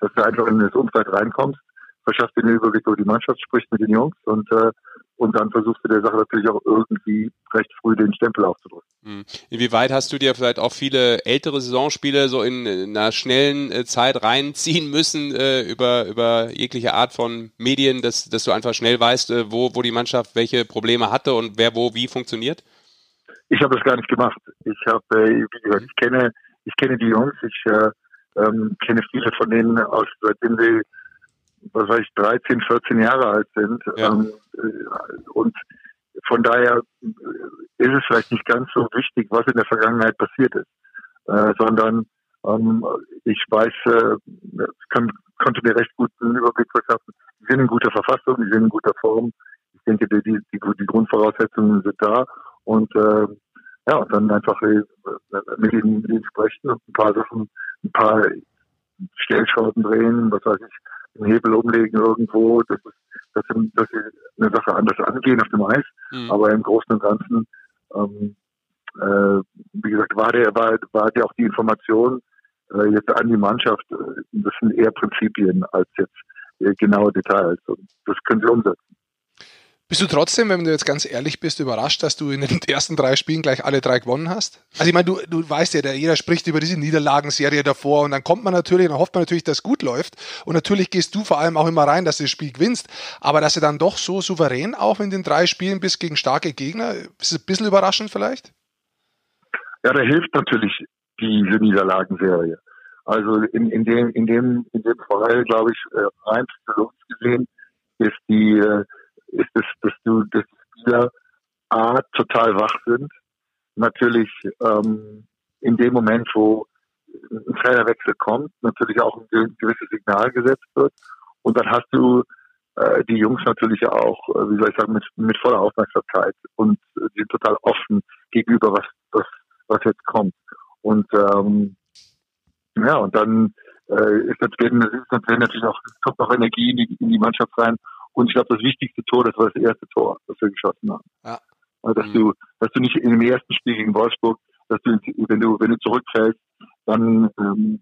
dass du einfach in das Umfeld reinkommst, verschaffst dir Überblick über die Mannschaft, sprichst mit den Jungs und äh, und dann versuchst du der Sache natürlich auch irgendwie recht früh den Stempel aufzudrücken. Hm. Inwieweit hast du dir vielleicht auch viele ältere Saisonspiele so in, einer schnellen äh, Zeit reinziehen müssen äh, über, über jegliche Art von Medien, dass, dass du einfach schnell weißt, äh, wo, wo die Mannschaft welche Probleme hatte und wer wo wie funktioniert? Ich habe das gar nicht gemacht. Ich habe, äh, wie gesagt, ich kenne, ich kenne die Jungs, ich äh, ähm, kenne viele von denen aus, seitdem sie was weiß ich, 13, 14 Jahre alt sind. Ja. Ähm, äh, und von daher ist es vielleicht nicht ganz so wichtig, was in der Vergangenheit passiert ist, äh, sondern ähm, ich weiß, äh, kann, konnte mir recht guten Überblick verschaffen. Die sind in guter Verfassung, die sind in guter Form. Ich denke, die, die, die Grundvoraussetzungen sind da und äh, ja, und dann einfach äh, mit ihnen, mit ihnen sprechen und ein paar Sachen, ein paar Stellschrauben drehen, was weiß ich, einen Hebel umlegen irgendwo, dass, dass, dass sie eine Sache anders angehen auf dem Eis. Mhm. Aber im Großen und Ganzen, ähm, äh, wie gesagt, war der, war, war der auch die Information äh, jetzt an die Mannschaft, äh, das sind eher Prinzipien als jetzt äh, genaue Details. Und das können sie umsetzen. Bist du trotzdem, wenn du jetzt ganz ehrlich bist, überrascht, dass du in den ersten drei Spielen gleich alle drei gewonnen hast? Also ich meine, du, du weißt ja, der, jeder spricht über diese Niederlagenserie davor und dann kommt man natürlich, dann hofft man natürlich, dass es gut läuft und natürlich gehst du vor allem auch immer rein, dass du das Spiel gewinnst, aber dass du dann doch so souverän auch in den drei Spielen bist gegen starke Gegner, ist ein bisschen überraschend vielleicht? Ja, da hilft natürlich diese Niederlagenserie. Also in, in dem in dem in dem Fall, glaube ich, äh, rein psychologisch gesehen ist die äh, ist es, dass du, dass Spieler A, total wach sind. Natürlich ähm, in dem Moment, wo ein Trainerwechsel kommt, natürlich auch ein gewisses Signal gesetzt wird. Und dann hast du äh, die Jungs natürlich auch, äh, wie soll ich sagen, mit, mit voller Aufmerksamkeit und äh, sind total offen gegenüber was, was, was jetzt kommt. Und ähm, ja, und dann äh, ist natürlich, natürlich auch, kommt noch Energie in die, in die Mannschaft rein und ich glaube, das wichtigste Tor, das war das erste Tor, das wir geschossen haben. Ja. Also, dass mhm. du, dass du nicht in dem ersten Spiel gegen Wolfsburg, dass du, wenn du, wenn du zurückfällst, dann, ähm,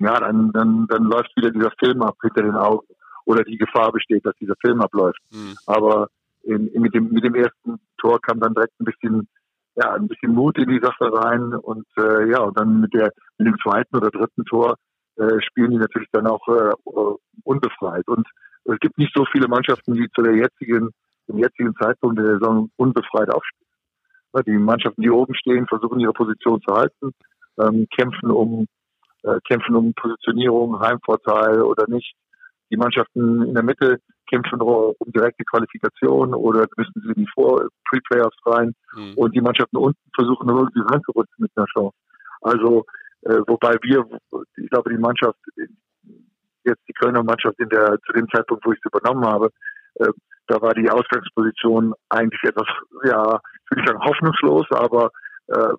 ja, dann, dann, dann läuft wieder dieser Film ab hinter den Augen. Oder die Gefahr besteht, dass dieser Film abläuft. Mhm. Aber in, in, mit dem, mit dem ersten Tor kam dann direkt ein bisschen, ja, ein bisschen Mut in die Sache rein und äh, ja, und dann mit der mit dem zweiten oder dritten Tor äh, spielen die natürlich dann auch äh, unbefreit. Und es gibt nicht so viele Mannschaften, die zu der jetzigen zum jetzigen Zeitpunkt der Saison unbefreit aufspielen. Die Mannschaften, die oben stehen, versuchen ihre Position zu halten, ähm, kämpfen um äh, kämpfen um Positionierung, Heimvorteil oder nicht. Die Mannschaften in der Mitte kämpfen um direkte Qualifikation oder müssen sie in die Pre-Playoffs rein. Mhm. Und die Mannschaften unten versuchen irgendwie reinzurutschen mit einer Chance. Also, äh, wobei wir, ich glaube, die Mannschaft, jetzt die Kölner Mannschaft in der, zu dem Zeitpunkt, wo ich es übernommen habe, äh, da war die Ausgangsposition eigentlich etwas, ja, würde ich sagen, hoffnungslos, aber äh,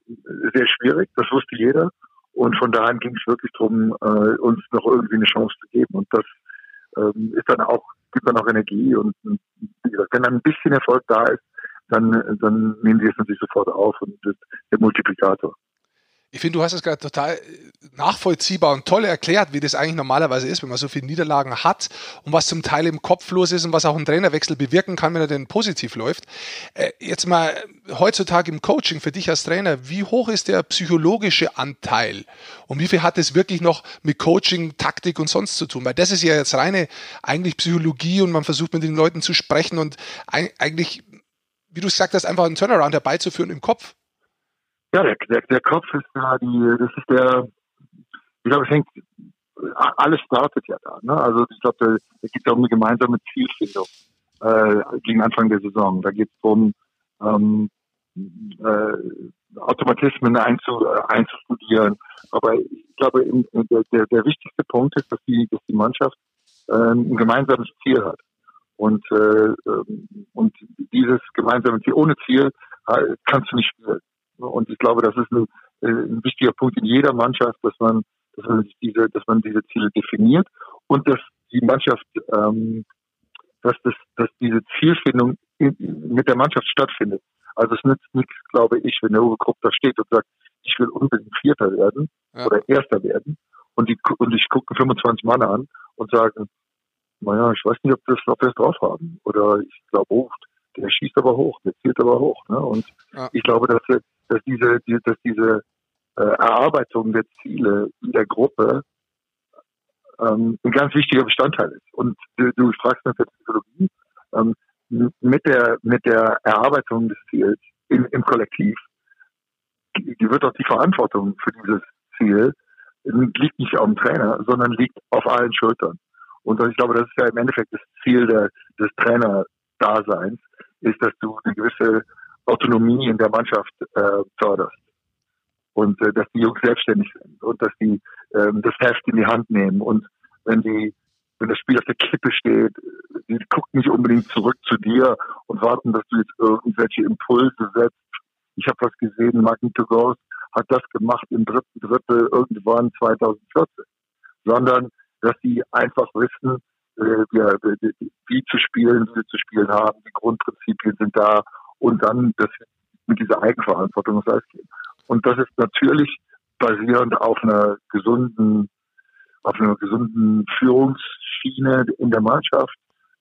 sehr schwierig. Das wusste jeder. Und von daher ging es wirklich darum, äh, uns noch irgendwie eine Chance zu geben. Und das ähm, ist dann auch, gibt dann auch Energie. Und gesagt, wenn dann ein bisschen Erfolg da ist, dann, dann nehmen sie es natürlich sofort auf und das ist der Multiplikator. Ich finde, du hast es gerade total äh, nachvollziehbar und toll erklärt, wie das eigentlich normalerweise ist, wenn man so viele Niederlagen hat und was zum Teil im Kopf los ist und was auch ein Trainerwechsel bewirken kann, wenn er denn positiv läuft. Äh, jetzt mal heutzutage im Coaching für dich als Trainer, wie hoch ist der psychologische Anteil und wie viel hat es wirklich noch mit Coaching, Taktik und sonst zu tun? Weil das ist ja jetzt reine eigentlich Psychologie und man versucht mit den Leuten zu sprechen und eigentlich, wie du gesagt hast, einfach einen Turnaround herbeizuführen im Kopf. Ja, der, der, der Kopf ist da die, das ist der, ich glaube, es hängt, alles startet ja da. Ne? Also ich glaube, da, da geht es um eine gemeinsame Zielfindung äh, gegen Anfang der Saison. Da geht es darum, ähm, äh, Automatismen einzu, äh, einzustudieren. Aber ich glaube, in, der, der, der wichtigste Punkt ist, dass die, dass die Mannschaft äh, ein gemeinsames Ziel hat. Und, äh, ähm, und dieses gemeinsame Ziel, ohne Ziel äh, kannst du nicht spielen. Und ich glaube, das ist ein, äh, ein wichtiger Punkt in jeder Mannschaft, dass man, dass man diese, dass man diese Ziele definiert und dass die Mannschaft, ähm, dass das, dass diese Zielfindung in, mit der Mannschaft stattfindet. Also es nützt nichts, glaube ich, wenn der Uwe Krupp da steht und sagt, ich will unbedingt Vierter werden ja. oder Erster werden und die und ich gucke 25 Mann an und sagen, naja, ich weiß nicht, ob, das, ob wir es drauf haben. Oder ich glaube, oh, der schießt aber hoch, der zielt aber hoch. Ne? Und ja. ich glaube, dass wir dass diese, die, dass diese äh, Erarbeitung der Ziele in der Gruppe ähm, ein ganz wichtiger Bestandteil ist. Und du, du fragst nach der Psychologie, ähm, mit der, mit der Erarbeitung des Ziels in, im Kollektiv, die wird auch die Verantwortung für dieses Ziel liegt nicht auf dem Trainer, sondern liegt auf allen Schultern. Und ich glaube, das ist ja im Endeffekt das Ziel der, des Trainerdaseins, ist, dass du eine gewisse Autonomie in der Mannschaft äh, förderst. Und äh, dass die Jungs selbstständig sind und dass die ähm, das Heft in die Hand nehmen. Und wenn die, wenn das Spiel auf der Kippe steht, die gucken nicht unbedingt zurück zu dir und warten, dass du jetzt irgendwelche Impulse setzt. Ich habe was gesehen, Magneto Ghost hat das gemacht im dritten Drittel irgendwann 2014. Sondern, dass die einfach wissen, äh, wie, wie zu spielen, wie zu spielen haben, die Grundprinzipien sind da und dann das mit dieser Eigenverantwortung aufs Eis gehen. Und das ist natürlich basierend auf einer gesunden, auf einer gesunden Führungsschiene in der Mannschaft,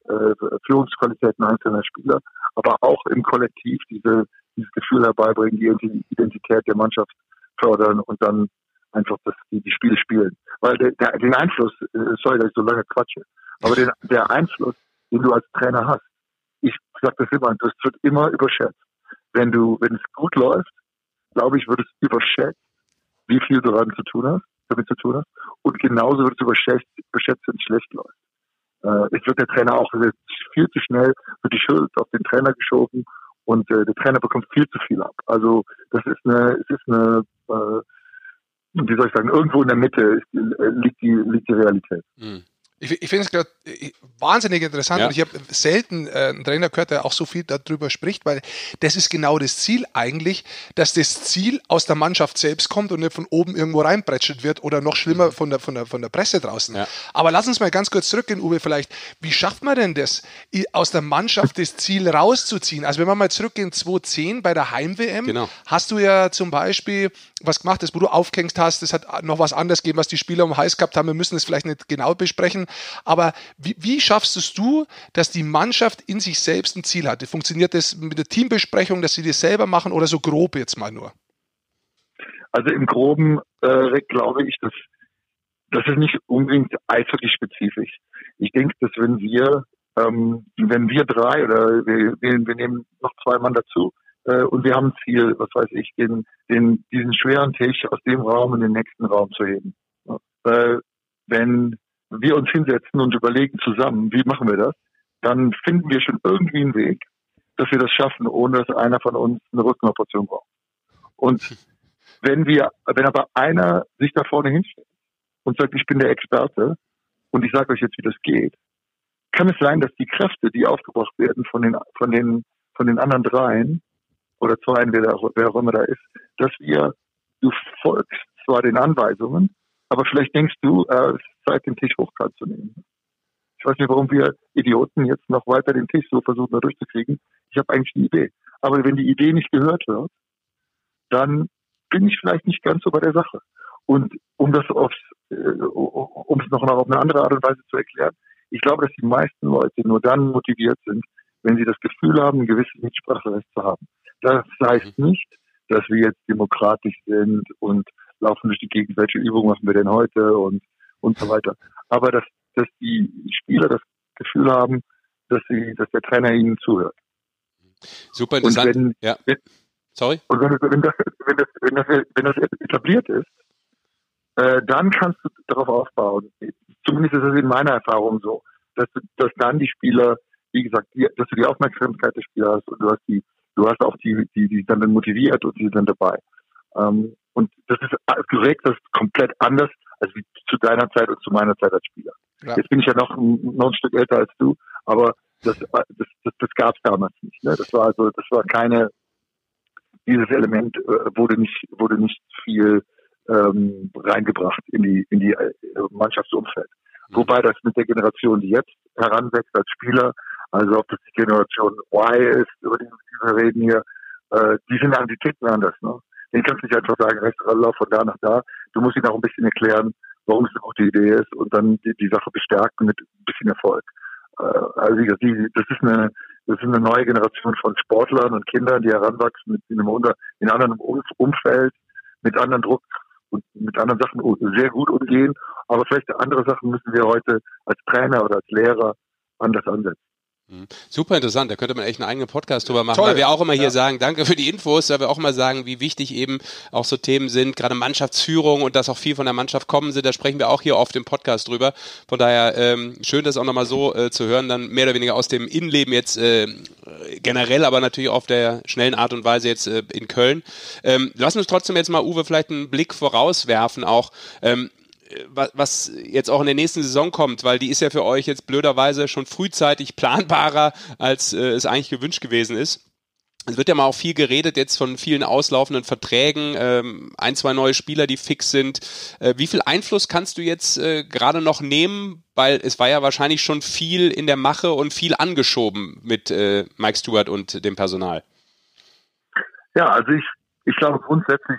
äh, Führungsqualitäten einzelner Spieler, aber auch im Kollektiv diese, dieses Gefühl herbeibringen, die Identität der Mannschaft fördern und dann einfach das, die, die Spiele spielen. Weil der, der, den Einfluss, äh, sorry, dass ich so lange quatsche, aber den, der Einfluss, den du als Trainer hast, ich sage das immer, das wird immer überschätzt. Wenn du, wenn es gut läuft, glaube ich, wird es überschätzt, wie viel du daran zu tun hast, damit zu tun hast. Und genauso wird es überschätzt, überschätzt wenn es schlecht läuft. Äh, es wird der Trainer auch viel zu schnell, wird die Schuld auf den Trainer geschoben und äh, der Trainer bekommt viel zu viel ab. Also das ist eine, es ist eine, äh, wie soll ich sagen, irgendwo in der Mitte ist, liegt die liegt die Realität. Mhm. Ich, ich finde es gerade äh, wahnsinnig interessant ja. und ich habe selten äh, einen Trainer gehört, der auch so viel darüber spricht, weil das ist genau das Ziel eigentlich, dass das Ziel aus der Mannschaft selbst kommt und nicht von oben irgendwo reinbretschelt wird oder noch schlimmer mhm. von der, von der, von der Presse draußen. Ja. Aber lass uns mal ganz kurz zurückgehen, Uwe, vielleicht. Wie schafft man denn das, aus der Mannschaft das Ziel rauszuziehen? Also wenn wir mal zurückgehen, 2010 bei der Heim-WM, genau. hast du ja zum Beispiel was gemacht, das wo du aufgehängt hast, das hat noch was anderes gegeben, was die Spieler um Hals gehabt haben. Wir müssen das vielleicht nicht genau besprechen. Aber wie, wie schaffst es du, dass die Mannschaft in sich selbst ein Ziel hat? Funktioniert das mit der Teambesprechung, dass sie das selber machen oder so grob jetzt mal nur? Also im Groben äh, glaube ich, dass das ist nicht unbedingt eishockey-spezifisch. Ich denke, dass wenn wir ähm, wenn wir drei oder wir, wir nehmen noch zwei Mann dazu äh, und wir haben ein Ziel, was weiß ich, den, den, diesen schweren Tisch aus dem Raum in den nächsten Raum zu heben. Äh, wenn wir uns hinsetzen und überlegen zusammen, wie machen wir das, dann finden wir schon irgendwie einen Weg, dass wir das schaffen, ohne dass einer von uns eine Rückenoperation braucht. Und wenn wir, wenn aber einer sich da vorne hinstellt und sagt, ich bin der Experte und ich sage euch jetzt, wie das geht, kann es sein, dass die Kräfte, die aufgebracht werden von den, von den, von den anderen dreien oder zweien, wer, wer auch immer da ist, dass wir, du folgst zwar den Anweisungen, aber vielleicht denkst du, äh, es ist Zeit, den Tisch hochkant zu nehmen. Ich weiß nicht, warum wir Idioten jetzt noch weiter den Tisch so versuchen, da durchzukriegen. Ich habe eigentlich eine Idee. Aber wenn die Idee nicht gehört wird, dann bin ich vielleicht nicht ganz so bei der Sache. Und um das aufs, äh, um es noch auf eine andere Art und Weise zu erklären, ich glaube, dass die meisten Leute nur dann motiviert sind, wenn sie das Gefühl haben, ein gewisses Mitspracherecht zu haben. Das heißt mhm. nicht, dass wir jetzt demokratisch sind und laufen durch die Gegend, welche Übung machen wir denn heute und, und so weiter. Aber dass, dass die Spieler das Gefühl haben, dass sie, dass der Trainer ihnen zuhört. Super interessant. Und wenn, ja. Sorry? Und wenn, wenn, das, wenn, das, wenn, das, wenn das etabliert ist, äh, dann kannst du darauf aufbauen. Zumindest ist es in meiner Erfahrung so, dass, du, dass dann die Spieler, wie gesagt, die, dass du die Aufmerksamkeit der Spieler hast und du hast die, du hast auch die, die, die dann motiviert und die sind dabei. Ähm, und das ist korrekt, das ist komplett anders als wie zu deiner Zeit und zu meiner Zeit als Spieler. Ja. Jetzt bin ich ja noch, noch ein Stück älter als du, aber das, das, das, das gab es damals nicht. Ne? Das war also, das war keine, dieses Element äh, wurde nicht, wurde nicht viel ähm, reingebracht in die, in die äh, Mannschaftsumfeld. Mhm. Wobei das mit der Generation, die jetzt heranwächst als Spieler, also ob das die Generation Y ist, über die wir reden hier, äh, die sind an die Ticken anders. Ne? Den kannst du nicht einfach sagen, Restaurant von da nach da. Du musst ihnen auch ein bisschen erklären, warum es eine gute Idee ist und dann die, die Sache bestärken mit ein bisschen Erfolg. Äh, also die, das ist eine das ist eine neue Generation von Sportlern und Kindern, die heranwachsen mit in einem, unter, in einem anderen Umfeld, mit anderen Druck und mit anderen Sachen sehr gut umgehen. Aber vielleicht andere Sachen müssen wir heute als Trainer oder als Lehrer anders ansetzen. Mhm. Super interessant, da könnte man echt einen eigenen Podcast drüber machen, Toll. weil wir auch immer hier ja. sagen, danke für die Infos, weil wir auch immer sagen, wie wichtig eben auch so Themen sind, gerade Mannschaftsführung und dass auch viel von der Mannschaft kommen sind, da sprechen wir auch hier oft im Podcast drüber. Von daher ähm, schön, das auch nochmal so äh, zu hören, dann mehr oder weniger aus dem Innenleben jetzt äh, generell, aber natürlich auf der schnellen Art und Weise jetzt äh, in Köln. Ähm, lass uns trotzdem jetzt mal, Uwe, vielleicht einen Blick vorauswerfen auch. Ähm, was jetzt auch in der nächsten Saison kommt, weil die ist ja für euch jetzt blöderweise schon frühzeitig planbarer, als äh, es eigentlich gewünscht gewesen ist. Es wird ja mal auch viel geredet jetzt von vielen auslaufenden Verträgen, ähm, ein, zwei neue Spieler, die fix sind. Äh, wie viel Einfluss kannst du jetzt äh, gerade noch nehmen? Weil es war ja wahrscheinlich schon viel in der Mache und viel angeschoben mit äh, Mike Stewart und dem Personal. Ja, also ich, ich glaube grundsätzlich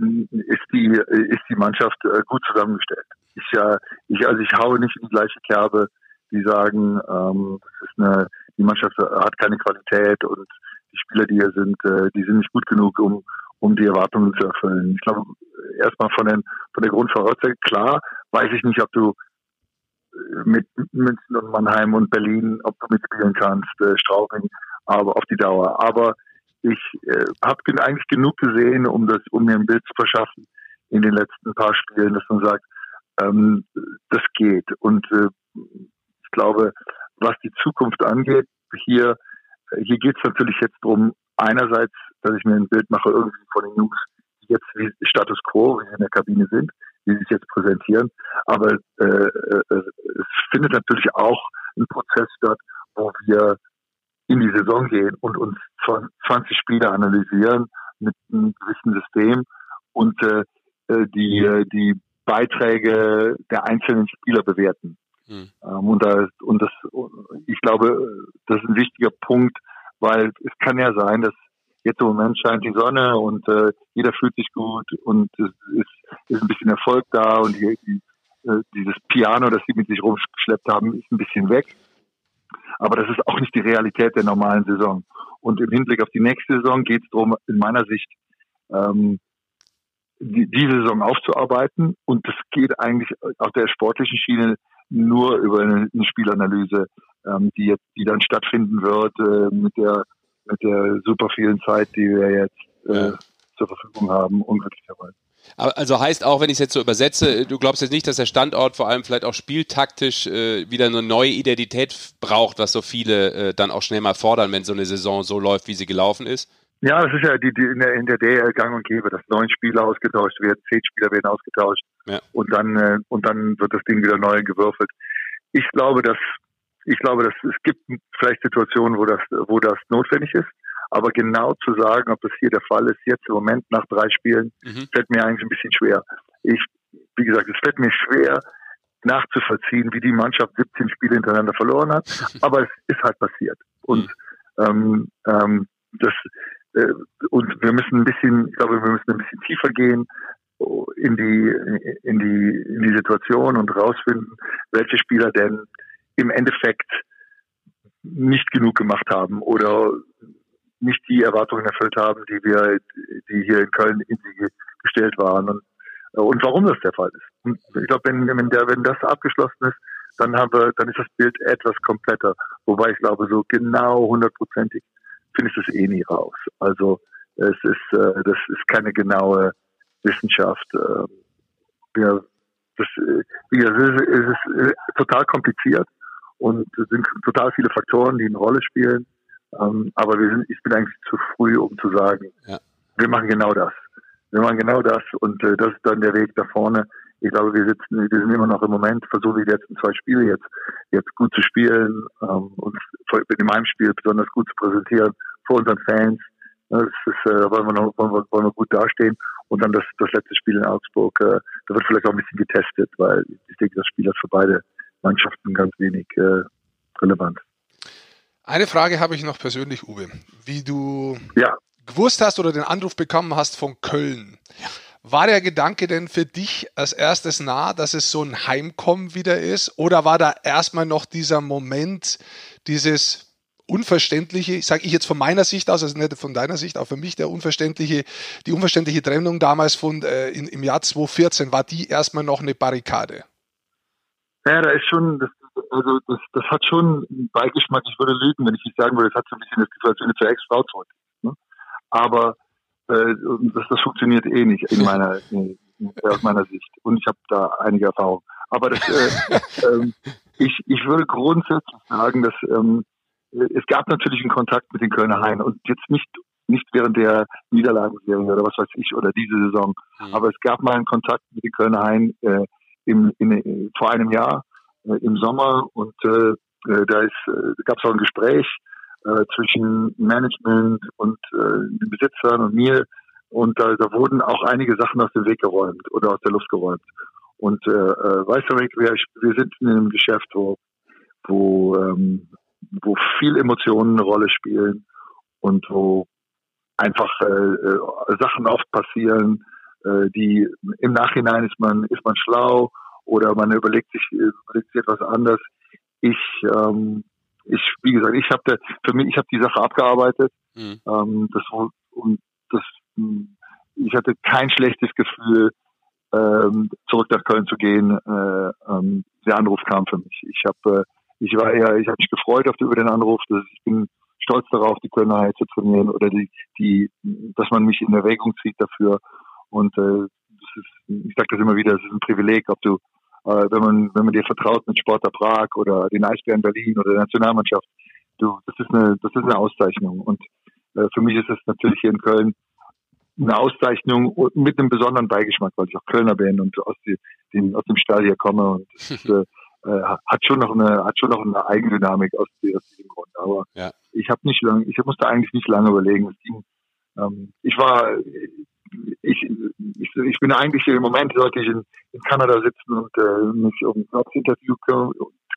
ist die, ist die Mannschaft äh, gut zusammengestellt. Ich, äh, ich, also ich haue nicht in die gleiche Kerbe, die sagen, ähm, es ist eine, die Mannschaft hat keine Qualität und die Spieler, die hier sind, äh, die sind nicht gut genug, um, um die Erwartungen zu erfüllen. Ich glaube, erstmal von, von der Grundvoraussetzung, klar, weiß ich nicht, ob du mit München und Mannheim und Berlin, ob du mitspielen kannst, äh, Straubing, aber auf die Dauer. Aber ich äh, habe eigentlich genug gesehen, um das, um mir ein Bild zu verschaffen in den letzten paar Spielen, dass man sagt, ähm, das geht. Und äh, ich glaube, was die Zukunft angeht, hier, hier geht es natürlich jetzt darum, einerseits, dass ich mir ein Bild mache irgendwie von den Jungs, die jetzt wie Status quo, in der Kabine sind, sie sich jetzt präsentieren. Aber äh, äh, es findet natürlich auch ein Prozess statt, wo wir in die Saison gehen und uns 20 Spiele analysieren mit einem gewissen System und äh, äh die, äh, die Beiträge der einzelnen Spieler bewerten. Mhm. Ähm, und, da, und das, ich glaube, das ist ein wichtiger Punkt, weil es kann ja sein, dass jetzt im Moment scheint die Sonne und äh, jeder fühlt sich gut und es ist, ist ein bisschen Erfolg da und die, die, äh, dieses Piano, das sie mit sich rumgeschleppt haben, ist ein bisschen weg. Aber das ist auch nicht die Realität der normalen Saison. Und im Hinblick auf die nächste Saison geht es darum, in meiner Sicht, ähm, die, diese Saison aufzuarbeiten. Und das geht eigentlich auf der sportlichen Schiene nur über eine, eine Spielanalyse ähm, die jetzt, die dann stattfinden wird äh, mit der mit der super vielen Zeit, die wir jetzt äh, zur Verfügung haben, unglücklicherweise. Also heißt auch, wenn ich es jetzt so übersetze, du glaubst jetzt nicht, dass der Standort vor allem vielleicht auch spieltaktisch äh, wieder eine neue Identität braucht, was so viele äh, dann auch schnell mal fordern, wenn so eine Saison so läuft, wie sie gelaufen ist? Ja, das ist ja die, die in, der, in der DL gang und gäbe, dass neun Spieler ausgetauscht werden, zehn Spieler werden ausgetauscht ja. und dann äh, und dann wird das Ding wieder neu gewürfelt. Ich glaube, dass ich glaube, dass es gibt vielleicht Situationen, wo das wo das notwendig ist. Aber genau zu sagen, ob das hier der Fall ist, jetzt im Moment nach drei Spielen, mhm. fällt mir eigentlich ein bisschen schwer. Ich, wie gesagt, es fällt mir schwer, nachzuvollziehen, wie die Mannschaft 17 Spiele hintereinander verloren hat. Aber es ist halt passiert. Und ähm, ähm, das äh, und wir müssen ein bisschen, ich glaube, wir müssen ein bisschen tiefer gehen in die in die in die Situation und rausfinden, welche Spieler denn im Endeffekt nicht genug gemacht haben oder nicht die Erwartungen erfüllt haben, die wir, die hier in Köln in sie gestellt waren und, und warum das der Fall ist. Und ich glaube, wenn, wenn, wenn das abgeschlossen ist, dann haben wir, dann ist das Bild etwas kompletter. Wobei ich glaube, so genau hundertprozentig findest du es eh nie raus. Also es ist, äh, das ist keine genaue Wissenschaft. Äh, ja, das, äh, es ist, es ist äh, total kompliziert und es sind total viele Faktoren, die eine Rolle spielen. Ähm, aber wir sind, ich bin eigentlich zu früh, um zu sagen, ja. wir machen genau das. Wir machen genau das und äh, das ist dann der Weg da vorne. Ich glaube, wir sitzen, wir sind immer noch im Moment, versuchen die letzten zwei Spiele jetzt, jetzt gut zu spielen, ähm, uns in meinem Spiel besonders gut zu präsentieren vor unseren Fans. Das ist, äh, wollen wir noch, wollen wir, wollen wir gut dastehen. Und dann das, das letzte Spiel in Augsburg, äh, da wird vielleicht auch ein bisschen getestet, weil ich denke, das Spiel hat für beide Mannschaften ganz wenig äh, relevant. Eine Frage habe ich noch persönlich, Uwe. Wie du ja. gewusst hast oder den Anruf bekommen hast von Köln. War der Gedanke denn für dich als erstes nah, dass es so ein Heimkommen wieder ist? Oder war da erstmal noch dieser Moment, dieses unverständliche, sage ich jetzt von meiner Sicht aus, also nicht von deiner Sicht, auch für mich der unverständliche, die unverständliche Trennung damals von äh, in, im Jahr 2014, war die erstmal noch eine Barrikade? Ja, da ist schon, das also das, das hat schon einen Beigeschmack. Ich würde lügen, wenn ich nicht sagen würde, das hat so ein bisschen das Gefühl, als wenn zur Ex-Frau zurück. Ne? Aber äh, das, das funktioniert eh nicht in meiner, in, aus meiner Sicht. Und ich habe da einige Erfahrungen. Aber das, äh, ähm, ich, ich würde grundsätzlich sagen, dass ähm, es gab natürlich einen Kontakt mit den Kölner Haien und jetzt nicht nicht während der Niederlagenserie oder was weiß ich oder diese Saison, mhm. aber es gab mal einen Kontakt mit den Kölner Haien äh, im, in, vor einem Jahr äh, im Sommer und äh, äh da ist, äh, gab es auch ein Gespräch äh, zwischen Management und äh, den Besitzern und mir und da, da wurden auch einige Sachen aus dem Weg geräumt oder aus der Luft geräumt. Und äh, weißt du, wir, wir sind in einem Geschäft, wo, wo, ähm, wo viel Emotionen eine Rolle spielen und wo einfach äh, Sachen oft passieren, äh, die im Nachhinein ist man ist man schlau oder man überlegt sich, überlegt sich etwas anders. Ich, ähm, ich, wie gesagt, ich habe für mich, ich habe die Sache abgearbeitet. Mhm. Ähm, das und das, hm, ich hatte kein schlechtes Gefühl, ähm, zurück nach Köln zu gehen. Äh, ähm, der Anruf kam für mich. Ich habe, äh, ich war eher, ich habe mich gefreut auf über den Anruf. Dass ich bin stolz darauf, die Kölner Heil zu trainieren oder die, die, dass man mich in Erwägung zieht dafür. Und äh, das ist, ich sage das immer wieder, es ist ein Privileg, ob du äh, wenn man wenn man dir vertraut mit Sporter Prag oder den Eisbären Berlin oder der Nationalmannschaft. Du, das ist eine das ist eine Auszeichnung und äh, für mich ist es natürlich hier in Köln eine Auszeichnung mit einem besonderen Beigeschmack, weil ich auch Kölner bin und aus, die, den, aus dem Stall hier komme und das ist, äh, äh, hat schon noch eine hat schon noch eine Eigendynamik aus, aus diesem Grund. Aber ja. ich habe nicht lange, ich musste eigentlich nicht lange überlegen. Ähm, ich war ich, ich, ich bin eigentlich im Moment sollte ich in, in Kanada sitzen und äh, mich um das Interview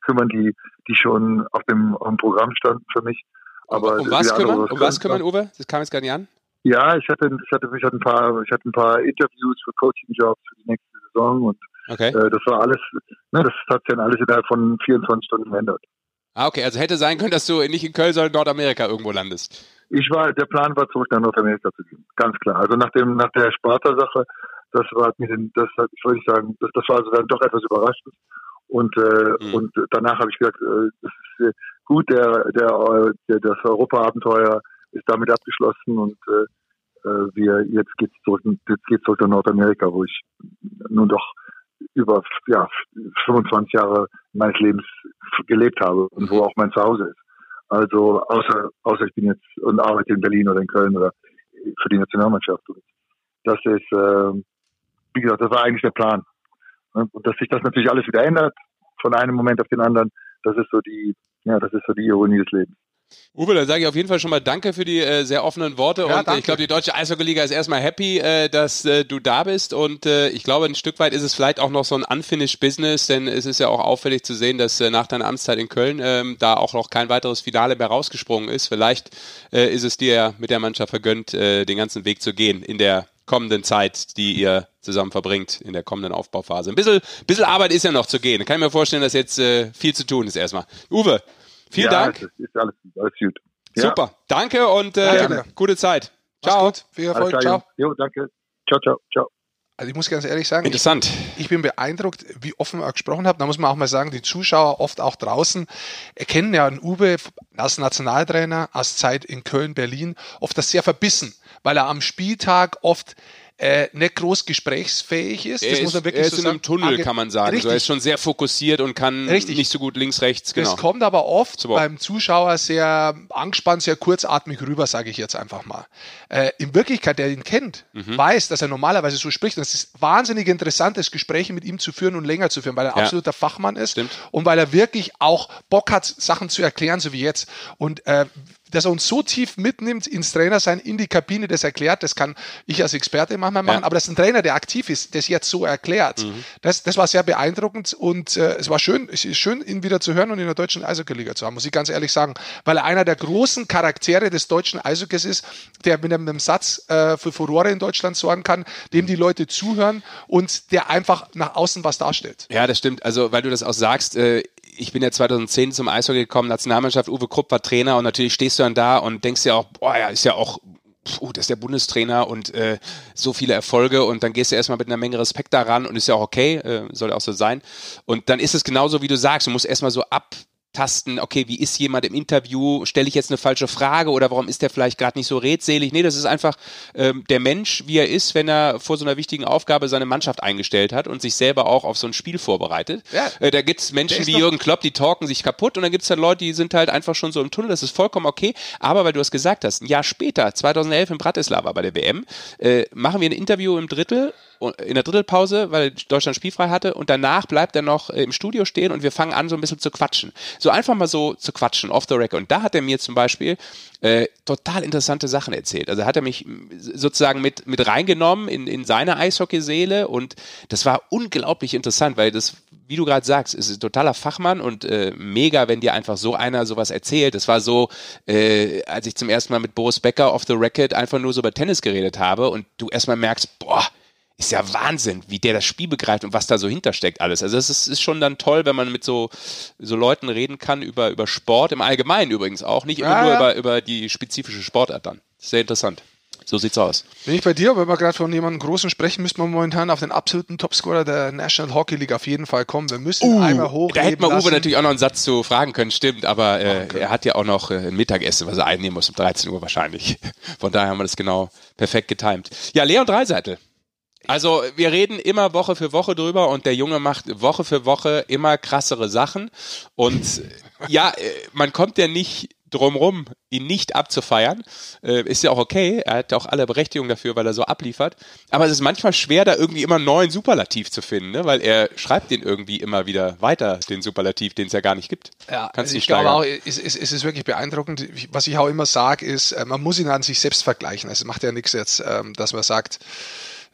kümmern, die, die schon auf dem, auf dem Programm standen für mich. Aber um was kümmern? Um was kümmern, Uwe? Das kam jetzt gar nicht an. Ja, ich hatte, ich hatte, ich hatte ein paar, ich hatte ein paar Interviews für Coaching-Jobs für die nächste Saison und okay. äh, das war alles, ne, das hat sich dann alles innerhalb von 24 Stunden geändert. Ah, okay, also hätte sein können, dass du nicht in Köln, sondern in Nordamerika irgendwo landest. Ich war, der Plan war zurück nach Nordamerika zu gehen, ganz klar. Also nach dem, nach der Sparta-Sache, das war mir, das, ich würde sagen, das, das war also dann doch etwas überraschend. Und, äh, mhm. und danach habe ich gesagt, äh, das ist gut, der, der, der, das Europa-Abenteuer ist damit abgeschlossen und äh, äh wir jetzt geht's zurück, jetzt geht's zurück nach Nordamerika, wo ich nun doch über ja, 25 Jahre meines Lebens gelebt habe und wo auch mein Zuhause ist. Also außer außer ich bin jetzt und arbeite in Berlin oder in Köln oder für die Nationalmannschaft. Das ist, äh, wie gesagt, das war eigentlich der Plan. Und dass sich das natürlich alles wieder ändert, von einem Moment auf den anderen, das ist so die, ja, das ist so die Ironie des Lebens. Uwe, dann sage ich auf jeden Fall schon mal Danke für die äh, sehr offenen Worte ja, und danke. ich glaube, die deutsche Eishockey-Liga ist erstmal happy, äh, dass äh, du da bist und äh, ich glaube, ein Stück weit ist es vielleicht auch noch so ein unfinished Business, denn es ist ja auch auffällig zu sehen, dass äh, nach deiner Amtszeit in Köln ähm, da auch noch kein weiteres Finale mehr rausgesprungen ist. Vielleicht äh, ist es dir ja mit der Mannschaft vergönnt, äh, den ganzen Weg zu gehen in der kommenden Zeit, die ihr zusammen verbringt in der kommenden Aufbauphase. Ein bisschen, bisschen Arbeit ist ja noch zu gehen. Ich kann mir vorstellen, dass jetzt äh, viel zu tun ist erstmal. Uwe, Vielen ja, Dank. Ist alles, alles gut. Ja. Super. Danke und äh, ja, gute Zeit. Ciao. Gut. Viel Erfolg. Klar, ciao. Jo, danke. Ciao, ciao, ciao. Also ich muss ganz ehrlich sagen, Interessant. Ich, ich bin beeindruckt, wie offen er gesprochen hat. Da muss man auch mal sagen, die Zuschauer oft auch draußen erkennen ja einen Uwe als Nationaltrainer, als Zeit in Köln, Berlin, oft das sehr verbissen, weil er am Spieltag oft äh, nicht groß gesprächsfähig ist. Er das ist, muss man wirklich er ist so in einem Tunnel, kann man sagen. Richtig. Also er ist schon sehr fokussiert und kann Richtig. nicht so gut links, rechts. Genau. Das kommt aber oft Super. beim Zuschauer sehr angespannt, sehr kurzatmig rüber, sage ich jetzt einfach mal. Äh, in Wirklichkeit, der ihn kennt, mhm. weiß, dass er normalerweise so spricht. Und es ist wahnsinnig interessant, das Gespräche mit ihm zu führen und länger zu führen, weil er ja. absoluter Fachmann ist Stimmt. und weil er wirklich auch Bock hat, Sachen zu erklären, so wie jetzt. Und äh, dass er uns so tief mitnimmt ins Trainersein, in die Kabine, das erklärt, das kann ich als Experte manchmal machen, ja. aber dass ein Trainer, der aktiv ist, das jetzt so erklärt, mhm. das, das war sehr beeindruckend und äh, es war schön, es ist schön, ihn wieder zu hören und in der deutschen Eishockey-Liga zu haben, muss ich ganz ehrlich sagen, weil er einer der großen Charaktere des deutschen Eishockeys ist, der mit einem, einem Satz äh, für Furore in Deutschland sorgen kann, dem die Leute zuhören und der einfach nach außen was darstellt. Ja, das stimmt. Also, weil du das auch sagst, äh, ich bin ja 2010 zum Eishockey gekommen, Nationalmannschaft, Uwe Krupp war Trainer und natürlich stehst du dann da und denkst ja auch, boah, ja, ist ja auch puh, das ist der Bundestrainer und äh, so viele Erfolge und dann gehst du erstmal mit einer Menge Respekt daran und ist ja auch okay, äh, soll auch so sein. Und dann ist es genauso, wie du sagst, du musst erstmal so ab abtasten, okay, wie ist jemand im Interview, stelle ich jetzt eine falsche Frage oder warum ist der vielleicht gerade nicht so redselig? Nee, das ist einfach ähm, der Mensch, wie er ist, wenn er vor so einer wichtigen Aufgabe seine Mannschaft eingestellt hat und sich selber auch auf so ein Spiel vorbereitet. Ja. Äh, da gibt's Menschen wie Jürgen Klopp, die talken sich kaputt und dann gibt's dann Leute, die sind halt einfach schon so im Tunnel, das ist vollkommen okay, aber weil du es gesagt hast, ein Jahr später, 2011 in Bratislava bei der WM, äh, machen wir ein Interview im Drittel in der Drittelpause, weil Deutschland spielfrei hatte und danach bleibt er noch äh, im Studio stehen und wir fangen an so ein bisschen zu quatschen. So einfach mal so zu quatschen, off the record. Und da hat er mir zum Beispiel äh, total interessante Sachen erzählt. Also hat er mich sozusagen mit, mit reingenommen in, in seine Eishockeyseele und das war unglaublich interessant, weil das, wie du gerade sagst, ist ein totaler Fachmann und äh, mega, wenn dir einfach so einer sowas erzählt. Das war so, äh, als ich zum ersten Mal mit Boris Becker off the record einfach nur so über Tennis geredet habe und du erstmal merkst, boah, ist ja Wahnsinn, wie der das Spiel begreift und was da so hintersteckt alles. Also es ist, ist schon dann toll, wenn man mit so, so Leuten reden kann über, über Sport, im Allgemeinen übrigens auch, nicht immer ja, nur ja. Über, über die spezifische Sportart dann. Sehr interessant. So sieht's aus. Bin ich bei dir, wenn wir gerade von jemandem Großen sprechen, müssen wir momentan auf den absoluten Topscorer der National Hockey League auf jeden Fall kommen. Wir müssen uh, einmal hoch. Da hätte man Uwe natürlich auch noch einen Satz zu fragen können, stimmt, aber äh, okay. er hat ja auch noch äh, ein Mittagessen, was er einnehmen muss um 13 Uhr wahrscheinlich. Von daher haben wir das genau perfekt getimt. Ja, Leon Dreiseitel. Also wir reden immer Woche für Woche drüber und der Junge macht Woche für Woche immer krassere Sachen. Und ja, äh, man kommt ja nicht drumrum, ihn nicht abzufeiern. Äh, ist ja auch okay. Er hat auch alle Berechtigung dafür, weil er so abliefert. Aber es ist manchmal schwer, da irgendwie immer einen neuen Superlativ zu finden, ne? weil er schreibt den irgendwie immer wieder weiter, den Superlativ, den es ja gar nicht gibt. Ja, Kannst also ich glaube auch, es, es, es, ist wirklich beeindruckend. Was ich auch immer sage, ist, äh, man muss ihn an sich selbst vergleichen. Also es macht ja nichts jetzt, ähm, dass man sagt,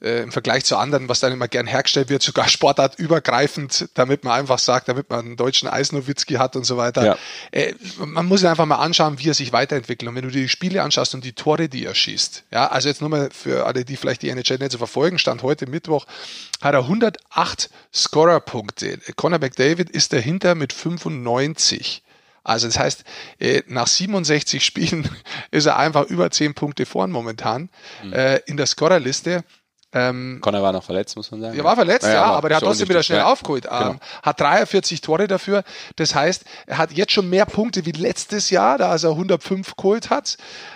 äh, im Vergleich zu anderen, was dann immer gern hergestellt wird, sogar sportartübergreifend, damit man einfach sagt, damit man einen deutschen Eisnowitzki hat und so weiter. Ja. Äh, man muss einfach mal anschauen, wie er sich weiterentwickelt. Und wenn du dir die Spiele anschaust und die Tore, die er schießt, ja, also jetzt nur mal für alle, die vielleicht die NHL nicht so verfolgen, stand heute Mittwoch, hat er 108 Scorerpunkte. Conor McDavid ist dahinter mit 95. Also das heißt, äh, nach 67 Spielen ist er einfach über 10 Punkte vorn momentan mhm. Äh, in der Scorerliste. Ähm, Connor war noch verletzt, muss man sagen. Er war verletzt, ja, ja aber, der hat trotzdem wieder schnell ja. aufgeholt. Ähm, genau. Hat 43 Tore dafür. Das heißt, er hat jetzt schon mehr Punkte wie letztes Jahr, da er 105 geholt hat.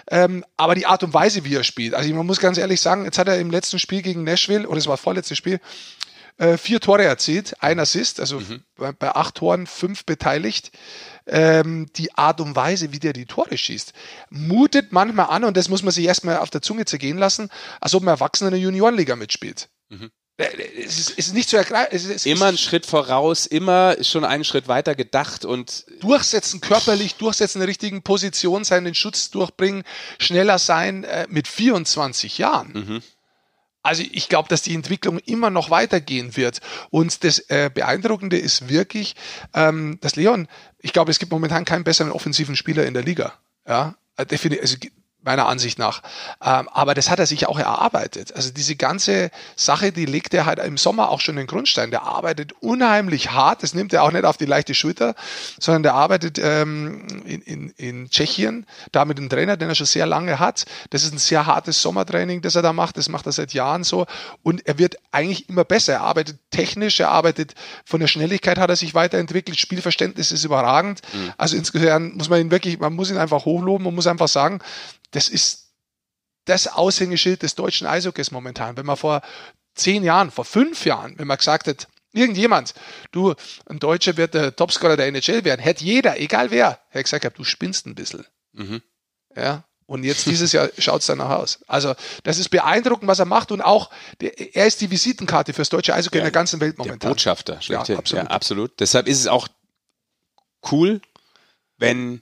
Ähm, aber die Art und Weise, wie er spielt. Also man muss ganz ehrlich sagen, jetzt hat er im letzten Spiel gegen Nashville, oder es war das vorletzte Spiel, äh, vier Tore erzielt, ein Assist, also mhm. bei, bei, acht Toren fünf beteiligt. Ähm, die Art und Weise, wie der die Tore schießt, mutet manchmal an, und das muss man sich erstmal auf der Zunge zergehen lassen, als ob ein Erwachsener in der Juniorenliga mitspielt. Mhm. Äh, es ist, es ist, nicht zu ergreifen. Immer einen Schritt voraus, immer schon einen Schritt weiter gedacht und. Durchsetzen, körperlich durchsetzen, in der richtigen Position sein, den Schutz durchbringen, schneller sein äh, mit 24 Jahren. Mhm. Also ich glaube, dass die Entwicklung immer noch weitergehen wird. Und das äh, Beeindruckende ist wirklich, ähm, dass Leon, ich glaube, es gibt momentan keinen besseren offensiven Spieler in der Liga. Ja. Also meiner Ansicht nach. Ähm, aber das hat er sich auch erarbeitet. Also diese ganze Sache, die legt er halt im Sommer auch schon den Grundstein. Der arbeitet unheimlich hart. Das nimmt er auch nicht auf die leichte Schulter, sondern der arbeitet ähm, in, in, in Tschechien da mit dem Trainer, den er schon sehr lange hat. Das ist ein sehr hartes Sommertraining, das er da macht. Das macht er seit Jahren so. Und er wird eigentlich immer besser. Er arbeitet technisch, er arbeitet von der Schnelligkeit hat er sich weiterentwickelt. Spielverständnis ist überragend. Mhm. Also insgesamt muss man ihn wirklich, man muss ihn einfach hochloben und muss einfach sagen, das ist das Aushängeschild des deutschen Eishockeys momentan. Wenn man vor zehn Jahren, vor fünf Jahren, wenn man gesagt hat, irgendjemand, du, ein Deutscher wird der Topscorer der NHL werden, hätte jeder, egal wer, hätte gesagt, du spinnst ein bisschen. Mhm. Ja, und jetzt dieses Jahr schaut es danach aus. Also das ist beeindruckend, was er macht und auch der, er ist die Visitenkarte fürs deutsche Eishockey ja, in der ganzen Welt momentan. Der Botschafter, ja, absolut. ja, absolut. Deshalb ist es auch cool, wenn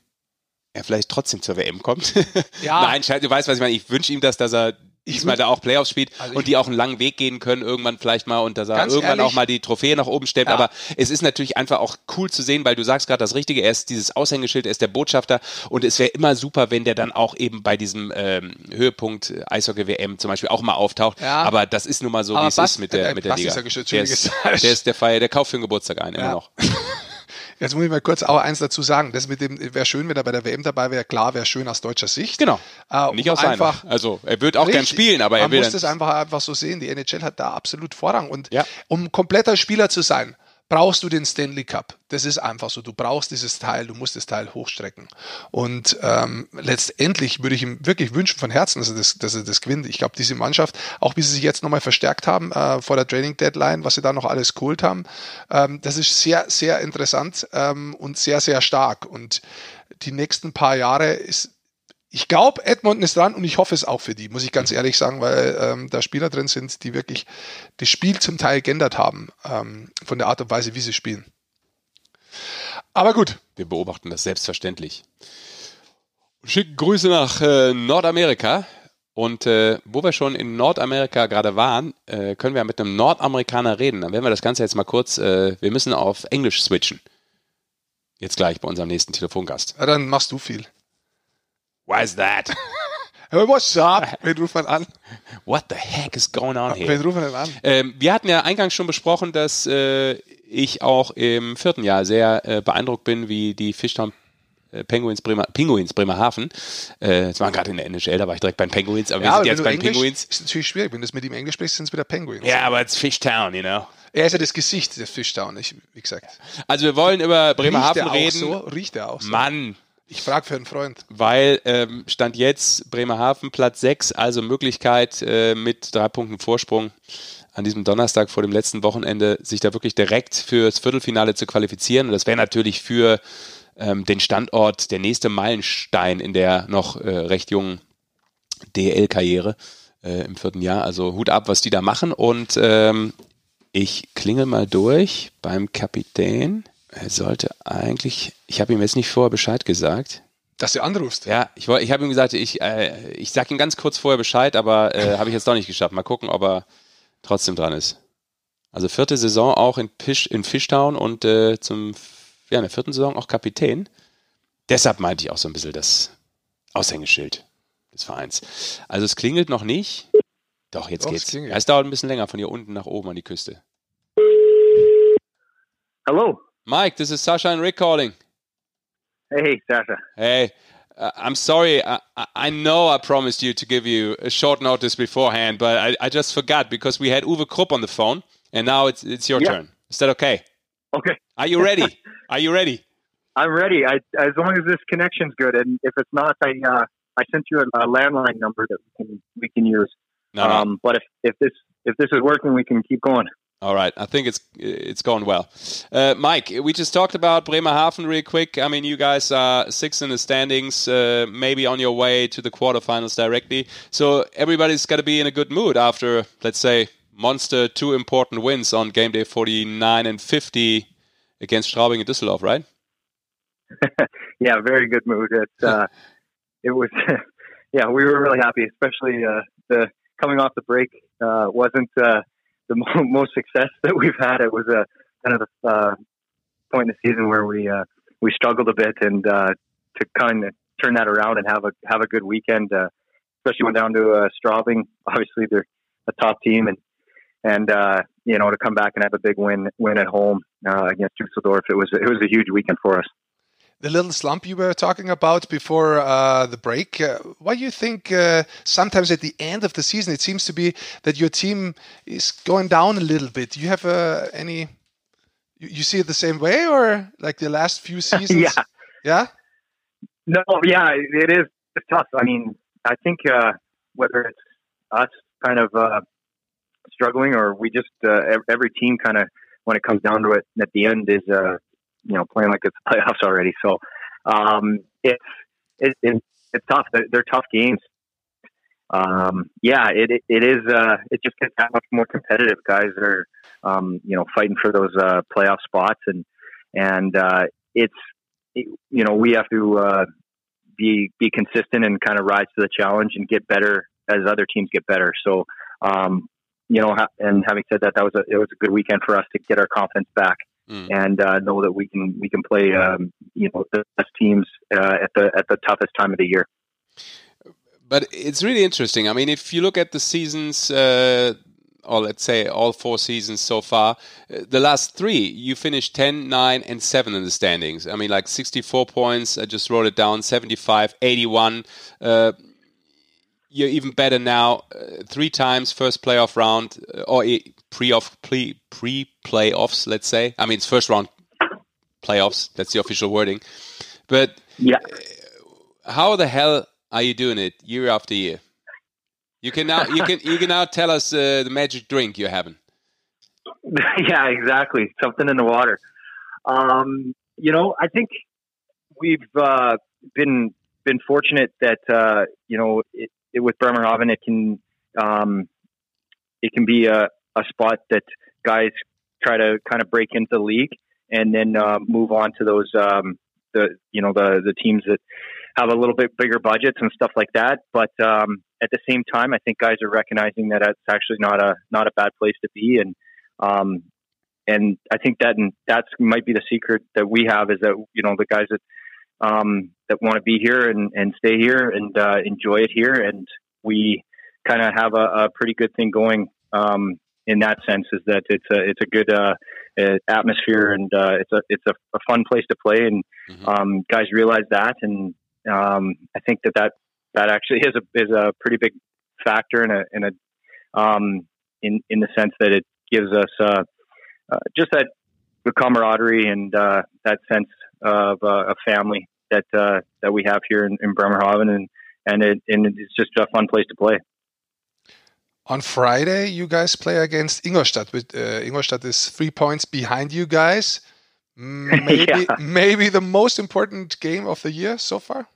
er vielleicht trotzdem zur WM kommt. Ja. Nein, du weißt, was ich meine. Ich wünsche ihm das, dass er diesmal da auch Playoffs spielt also und die auch einen langen Weg gehen können, irgendwann vielleicht mal und dass er irgendwann ehrlich, auch mal die Trophäe nach oben stellt. Ja. Aber es ist natürlich einfach auch cool zu sehen, weil du sagst gerade das Richtige, er ist dieses Aushängeschild, er ist der Botschafter und es wäre immer super, wenn der dann auch eben bei diesem ähm, Höhepunkt Eishockey-WM zum Beispiel auch mal auftaucht. Ja. Aber das ist nun mal so, wie es ist mit der, äh, mit der Liga. Ist der, ist, der ist der Feier, der kauft für den Geburtstag ein, immer ja. noch. Jetzt muss ich mal kurz auch eins dazu sagen. Das mit dem wäre schön, wenn er bei der WM dabei wäre. Klar, wäre schön aus deutscher Sicht. Genau. Äh, Nicht aus einfach. Seiner. Also er wird auch gern spielen, aber er will. Man muss das einfach einfach so sehen. Die NHL hat da absolut Vorrang und ja. um kompletter Spieler zu sein, brauchst du den Stanley Cup. Das ist einfach so. Du brauchst dieses Teil, du musst das Teil hochstrecken. Und ähm, letztendlich würde ich ihm wirklich wünschen von Herzen, dass er das, dass er das gewinnt. Ich glaube, diese Mannschaft, auch wie sie sich jetzt nochmal verstärkt haben äh, vor der Training Deadline, was sie da noch alles geholt haben, ähm, das ist sehr, sehr interessant ähm, und sehr, sehr stark. Und die nächsten paar Jahre ist ich glaube, Edmonton ist dran und ich hoffe es auch für die, muss ich ganz ehrlich sagen, weil ähm, da Spieler drin sind, die wirklich das Spiel zum Teil geändert haben, ähm, von der Art und Weise, wie sie spielen. Aber gut. Wir beobachten das selbstverständlich. Schicken Grüße nach äh, Nordamerika. Und äh, wo wir schon in Nordamerika gerade waren, äh, können wir mit einem Nordamerikaner reden. Dann werden wir das Ganze jetzt mal kurz, äh, wir müssen auf Englisch switchen. Jetzt gleich bei unserem nächsten Telefongast. Ja, dann machst du viel. Why's that? Hey, what's up? Wen ruft man an? What the heck is going on here? Wen ruft man denn an? Ähm, wir hatten ja eingangs schon besprochen, dass äh, ich auch im vierten Jahr sehr äh, beeindruckt bin, wie die Fishtown äh, Penguins, Bremer, Pinguins Bremerhaven. Äh, das war gerade in der NHL, da war ich direkt bei den Penguins, aber ja, wir sind jetzt bei den Penguins. Ist natürlich schwierig, wenn du es mit ihm Englisch sprichst, sind es wieder Penguins. Ja, aber es ist Fishtown, you know. Er ist ja das Gesicht des Fishtown, ich, wie gesagt. Also wir wollen über Bremerhaven reden. So? Riecht er auch so? Mann, ich frage für einen Freund. Weil ähm, Stand jetzt Bremerhaven Platz 6, also Möglichkeit äh, mit drei Punkten Vorsprung an diesem Donnerstag vor dem letzten Wochenende sich da wirklich direkt fürs Viertelfinale zu qualifizieren. Und das wäre natürlich für ähm, den Standort der nächste Meilenstein in der noch äh, recht jungen DL-Karriere äh, im vierten Jahr. Also Hut ab, was die da machen. Und ähm, ich klingel mal durch beim Kapitän. Er sollte eigentlich, ich habe ihm jetzt nicht vorher Bescheid gesagt. Dass du anrufst? Ja, ich, ich habe ihm gesagt, ich, äh, ich sage ihm ganz kurz vorher Bescheid, aber äh, habe ich jetzt doch nicht geschafft. Mal gucken, ob er trotzdem dran ist. Also vierte Saison auch in, Fish, in Fishtown und äh, zum, ja, in der vierten Saison auch Kapitän. Deshalb meinte ich auch so ein bisschen das Aushängeschild des Vereins. Also es klingelt noch nicht. Doch, jetzt Doch, geht's. Es, ja, es dauert ein bisschen länger von hier unten nach oben an die Küste. Hallo. Mike, this is Sasha and Rick calling. Hey, Sasha. Hey, uh, I'm sorry. I, I, know I promised you to give you a short notice beforehand, but I, I just forgot because we had Uwe Krupp on the phone, and now it's it's your yeah. turn. Is that okay? Okay. Are you ready? Are you ready? I'm ready. I, as long as this connection's good, and if it's not, I uh, I sent you a, a, landline number that we can we can use. No, um, no. But if, if this if this is working, we can keep going. All right, I think it's it's going well. Uh, Mike, we just talked about Bremerhaven real quick. I mean, you guys are six in the standings, uh, maybe on your way to the quarterfinals directly. So everybody's got to be in a good mood after, let's say, monster two important wins on game day 49 and 50 against Straubing and Düsseldorf, right? yeah, very good mood. It's uh, it was, yeah, we were really happy, especially uh, the coming off the break uh, wasn't uh, the most success that we've had. It was a kind of a uh, point in the season where we uh, we struggled a bit, and uh, to kind of turn that around and have a have a good weekend, uh, especially went down to uh, Straubing. Obviously, they're a top team, and and uh, you know to come back and have a big win win at home against Dusseldorf, it was it was a huge weekend for us the little slump you were talking about before uh, the break. Uh, why do you think uh, sometimes at the end of the season it seems to be that your team is going down a little bit? Do you have uh, any? You, you, see it the same way, or like the last few seasons? yeah. Yeah. No. Yeah, it is tough. I mean, I think uh, whether it's us kind of uh, struggling or we just every team kind of when it comes down to it at the end is you know playing like it's playoffs already. So um, it's it, it, it's tough. They're, they're, tough games. Um, yeah, it, it, is. Uh, it just gets that much more competitive. Guys are um, you know fighting for those uh, playoff spots, and and uh, it's it, you know we have to uh, be be consistent and kind of rise to the challenge and get better as other teams get better. So um, you know, and having said that, that was a it was a good weekend for us to get our confidence back mm. and uh, know that we can we can play um, you know the best teams uh, at the at the toughest time of the year. But it's really interesting. I mean, if you look at the seasons, uh, or let's say all four seasons so far, uh, the last three, you finished 10, 9, and 7 in the standings. I mean, like 64 points, I just wrote it down, 75, 81. Uh, you're even better now. Uh, three times first playoff round, uh, or pre-off pre pre playoffs. Let's say. I mean, it's first round playoffs. That's the official wording. But yeah, uh, how the hell are you doing it year after year? You can now you can you can now tell us uh, the magic drink you're having. yeah, exactly. Something in the water. Um, you know, I think we've uh, been been fortunate that uh, you know it, it, with Bremerhaven, it can um, it can be a, a spot that guys try to kind of break into the league and then uh, move on to those um, the you know the the teams that have a little bit bigger budgets and stuff like that. But um, at the same time, I think guys are recognizing that it's actually not a not a bad place to be, and um, and I think that that's might be the secret that we have is that you know the guys that um, that want to be here and, and stay here and uh, enjoy it here, and we kind of have a, a, pretty good thing going um, in that sense is that it's a it's a good uh, atmosphere and uh, it's a it's a, a, fun place to play. And mm-hmm. um, guys realize that. And um, I think that, that that actually is a is a pretty big factor in a in a um, in in the sense that it gives us uh, uh, just that the camaraderie and uh, that sense of a family that that we have here in, in Bremerhaven and and it and it's just a fun place to play on Friday, you guys play against Ingolstadt. With uh, Ingolstadt is three points behind you guys. Maybe, yeah. maybe the most important game of the year so far.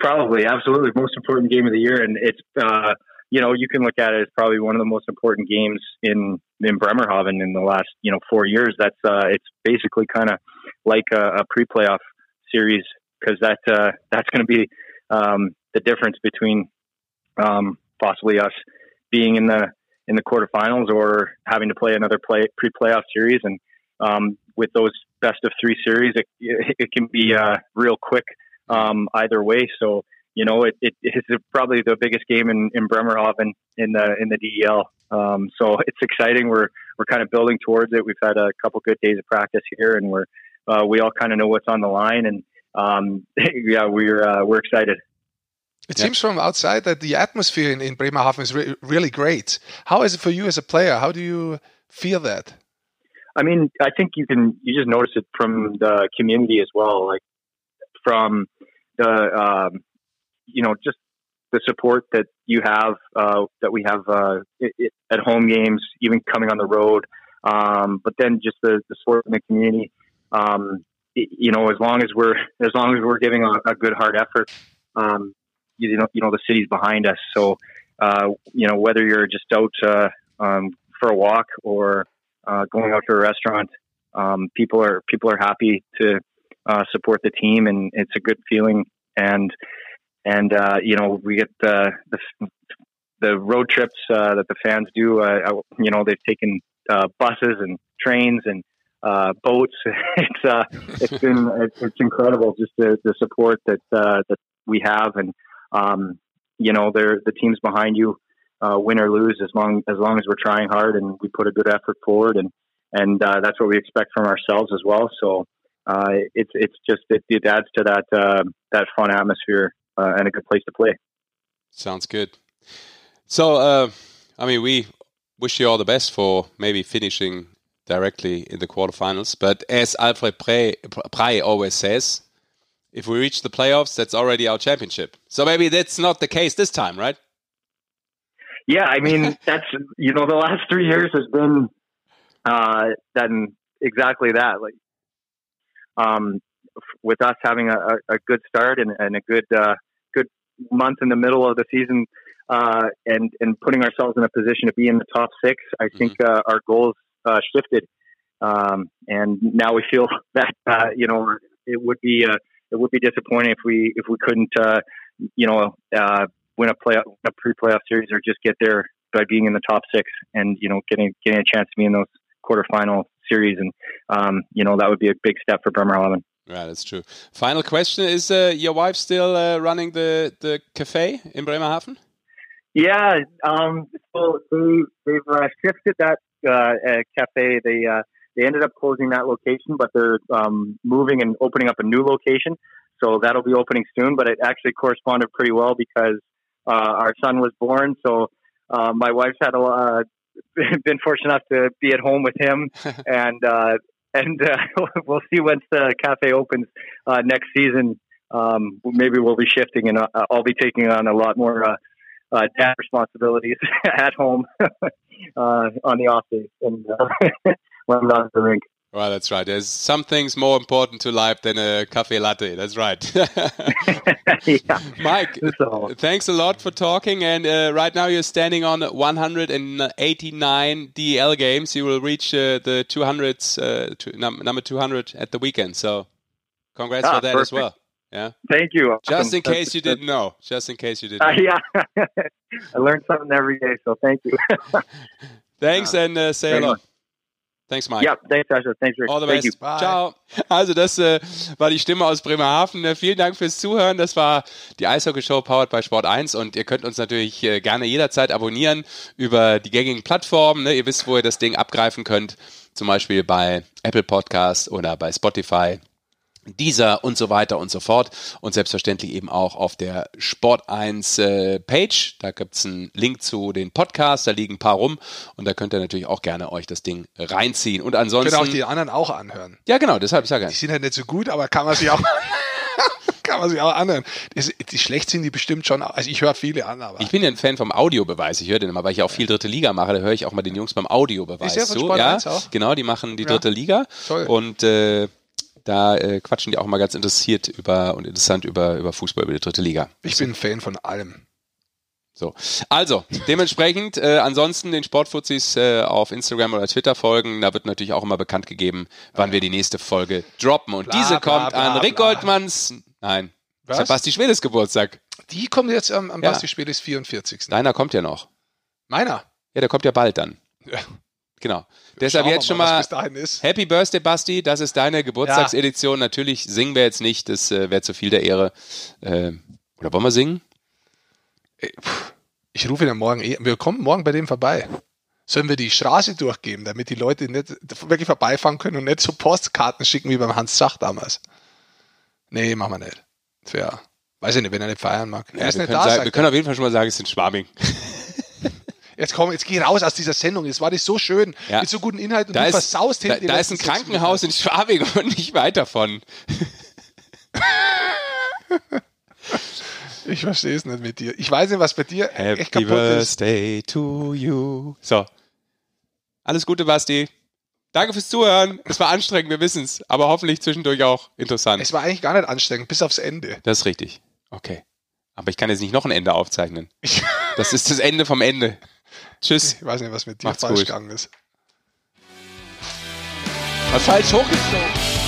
Probably, absolutely, most important game of the year, and it's uh, you know you can look at it as probably one of the most important games in in Bremerhaven in the last you know four years. That's uh, it's basically kind of like a, a pre-playoff series because that uh, that's going to be um, the difference between um, possibly us being in the in the quarterfinals or having to play another play pre-playoff series. And um, with those best of three series, it, it can be uh, real quick um, either way. So you know, it, it is probably the biggest game in, in Bremerhaven in the in the DEL. Um, so it's exciting. We're we're kind of building towards it. We've had a couple good days of practice here, and we're uh, we all kind of know what's on the line, and um, yeah, we're uh, we're excited. It yeah. seems from outside that the atmosphere in, in Bremerhaven is re really great. How is it for you as a player? How do you feel that? I mean, I think you can you just notice it from the community as well, like from the um, you know just the support that you have uh, that we have uh, it, it, at home games, even coming on the road. Um, but then just the, the support in the community. Um, you know, as long as we're as long as we're giving a, a good hard effort, um, you know, you know the city's behind us. So uh, you know whether you're just out uh, um, for a walk or uh, going out to a restaurant, um, people are people are happy to uh, support the team, and it's a good feeling. And and uh, you know we get the the, the road trips uh, that the fans do. You know they've taken buses and trains and uh, boats. it's uh, it's been it's, incredible just the, the support that uh, that we have, and um, you know they're the teams behind you, uh, win or lose, as long as long as we're trying hard and we put a good effort forward, and and uh, that's what we expect from ourselves as well. So uh, it's it's just it, it adds to that uh, that fun atmosphere uh, and a good place to play. Sounds good. So, uh, I mean, we wish you all the best for maybe finishing directly in the quarterfinals. But as Alfred Prey always says, if we reach the playoffs, that's already our championship. So maybe that's not the case this time, right? Yeah, I mean, that's you know, the last three years has been uh, done exactly that. Like, um, with us having a, a good start and, and a good uh, good month in the middle of the season, uh, and and putting ourselves in a position to be in the top six, I think mm-hmm. uh, our goals uh, shifted, um, and now we feel that uh, you know it would be uh, it would be disappointing if we if we couldn't you know win a play a pre-playoff series or just get there by being in the top six and you know getting getting a chance to be in those quarterfinal series and um, you know that would be a big step for Bremerhaven. Right, that's true. Final question: Is uh, your wife still uh, running the the cafe in Bremerhaven? Yeah, um, so they they've uh, shifted that uh, cafe. They uh, they ended up closing that location, but they're um, moving and opening up a new location. So that'll be opening soon. But it actually corresponded pretty well because uh, our son was born. So my wife's had a lot, been fortunate enough to be at home with him, and and we'll see once the cafe opens next season. Um, maybe we'll be shifting, and I'll be taking on a lot more uh, dad responsibilities at home uh, on the off days and uh, when I'm not at the rink. Well, that's right. There's some things more important to life than a cafe latte. That's right. yeah. Mike, so. thanks a lot for talking. And uh, right now you're standing on 189 DEL games. You will reach uh, the 200s, uh, num number 200 at the weekend. So congrats ah, for that perfect. as well. Yeah. Thank you. Just in case you didn't know. Just in case you didn't. Uh, yeah. I learn something every day, so thank you. thanks uh, and uh, say hello. Thanks, Mike. Ja, thanks, Sascha. Thanks, Rick. All the best. Ciao. Also, das äh, war die Stimme aus Bremerhaven. Äh, vielen Dank fürs Zuhören. Das war die Eishockey-Show powered by Sport 1. Und ihr könnt uns natürlich äh, gerne jederzeit abonnieren über die gängigen Plattformen. Ne? Ihr wisst, wo ihr das Ding abgreifen könnt. Zum Beispiel bei Apple Podcast oder bei Spotify dieser und so weiter und so fort. Und selbstverständlich eben auch auf der Sport 1 äh, Page. Da gibt's einen Link zu den Podcasts, da liegen ein paar rum und da könnt ihr natürlich auch gerne euch das Ding reinziehen. Und ansonsten. Können auch die anderen auch anhören. Ja, genau, deshalb sage ich. Die sind halt nicht so gut, aber kann man sich auch. kann man sich auch anhören. Die, schlecht sind die bestimmt schon. Also ich höre viele an, aber. Ich bin ja ein Fan vom Audiobeweis. Ich höre den immer, weil ich auch viel dritte Liga mache. Da höre ich auch mal den Jungs beim Audiobeweis. Ist der von ja, auch? genau, die machen die ja. dritte Liga. Toll. Und äh, da äh, quatschen die auch mal ganz interessiert über und interessant über, über Fußball, über die dritte Liga. Ich bin ein Fan von allem. So, also dementsprechend äh, ansonsten den Sportfuzis äh, auf Instagram oder Twitter folgen. Da wird natürlich auch immer bekannt gegeben, wann wir die nächste Folge droppen. Und bla, diese kommt bla, bla, an Rick Goldmanns. Nein, Was? Basti Schwedes Geburtstag. Die kommt jetzt am, am ja. Basti Schwedes 44. Deiner kommt ja noch. Meiner? Ja, der kommt ja bald dann. Ja. Genau. Deshalb jetzt schon mal, Happy Birthday, Basti. Das ist deine Geburtstagsedition. Ja. Natürlich singen wir jetzt nicht, das äh, wäre zu viel der Ehre. Äh, oder wollen wir singen? Äh, ich rufe ihn morgen eh. Wir kommen morgen bei dem vorbei. Sollen wir die Straße durchgeben, damit die Leute nicht wirklich vorbeifahren können und nicht so Postkarten schicken wie beim Hans Zach damals? Nee, machen wir nicht. Fair. Weiß ich nicht, wenn er nicht feiern mag. Ja, er ist wir, nicht können da, sagen, wir können auf jeden Fall schon mal sagen, es sind Schwabing. Jetzt komm, jetzt geh raus aus dieser Sendung. Jetzt war das so schön. Ja. Mit so guten Inhalten und Da du ist, versaust da, da ist ein Krankenhaus in Schwabing und nicht weit davon. Ich verstehe es nicht mit dir. Ich weiß nicht, was bei dir echt Happy kaputt ist. Birthday to you. So. Alles Gute, Basti. Danke fürs Zuhören. Es war anstrengend, wir wissen es. Aber hoffentlich zwischendurch auch interessant. Es war eigentlich gar nicht anstrengend, bis aufs Ende. Das ist richtig. Okay. Aber ich kann jetzt nicht noch ein Ende aufzeichnen. Ich, Das ist das Ende vom Ende. Tschüss. ich weiß nicht, was mit dir Macht's falsch gut. gegangen ist. Was falsch hochgezogen.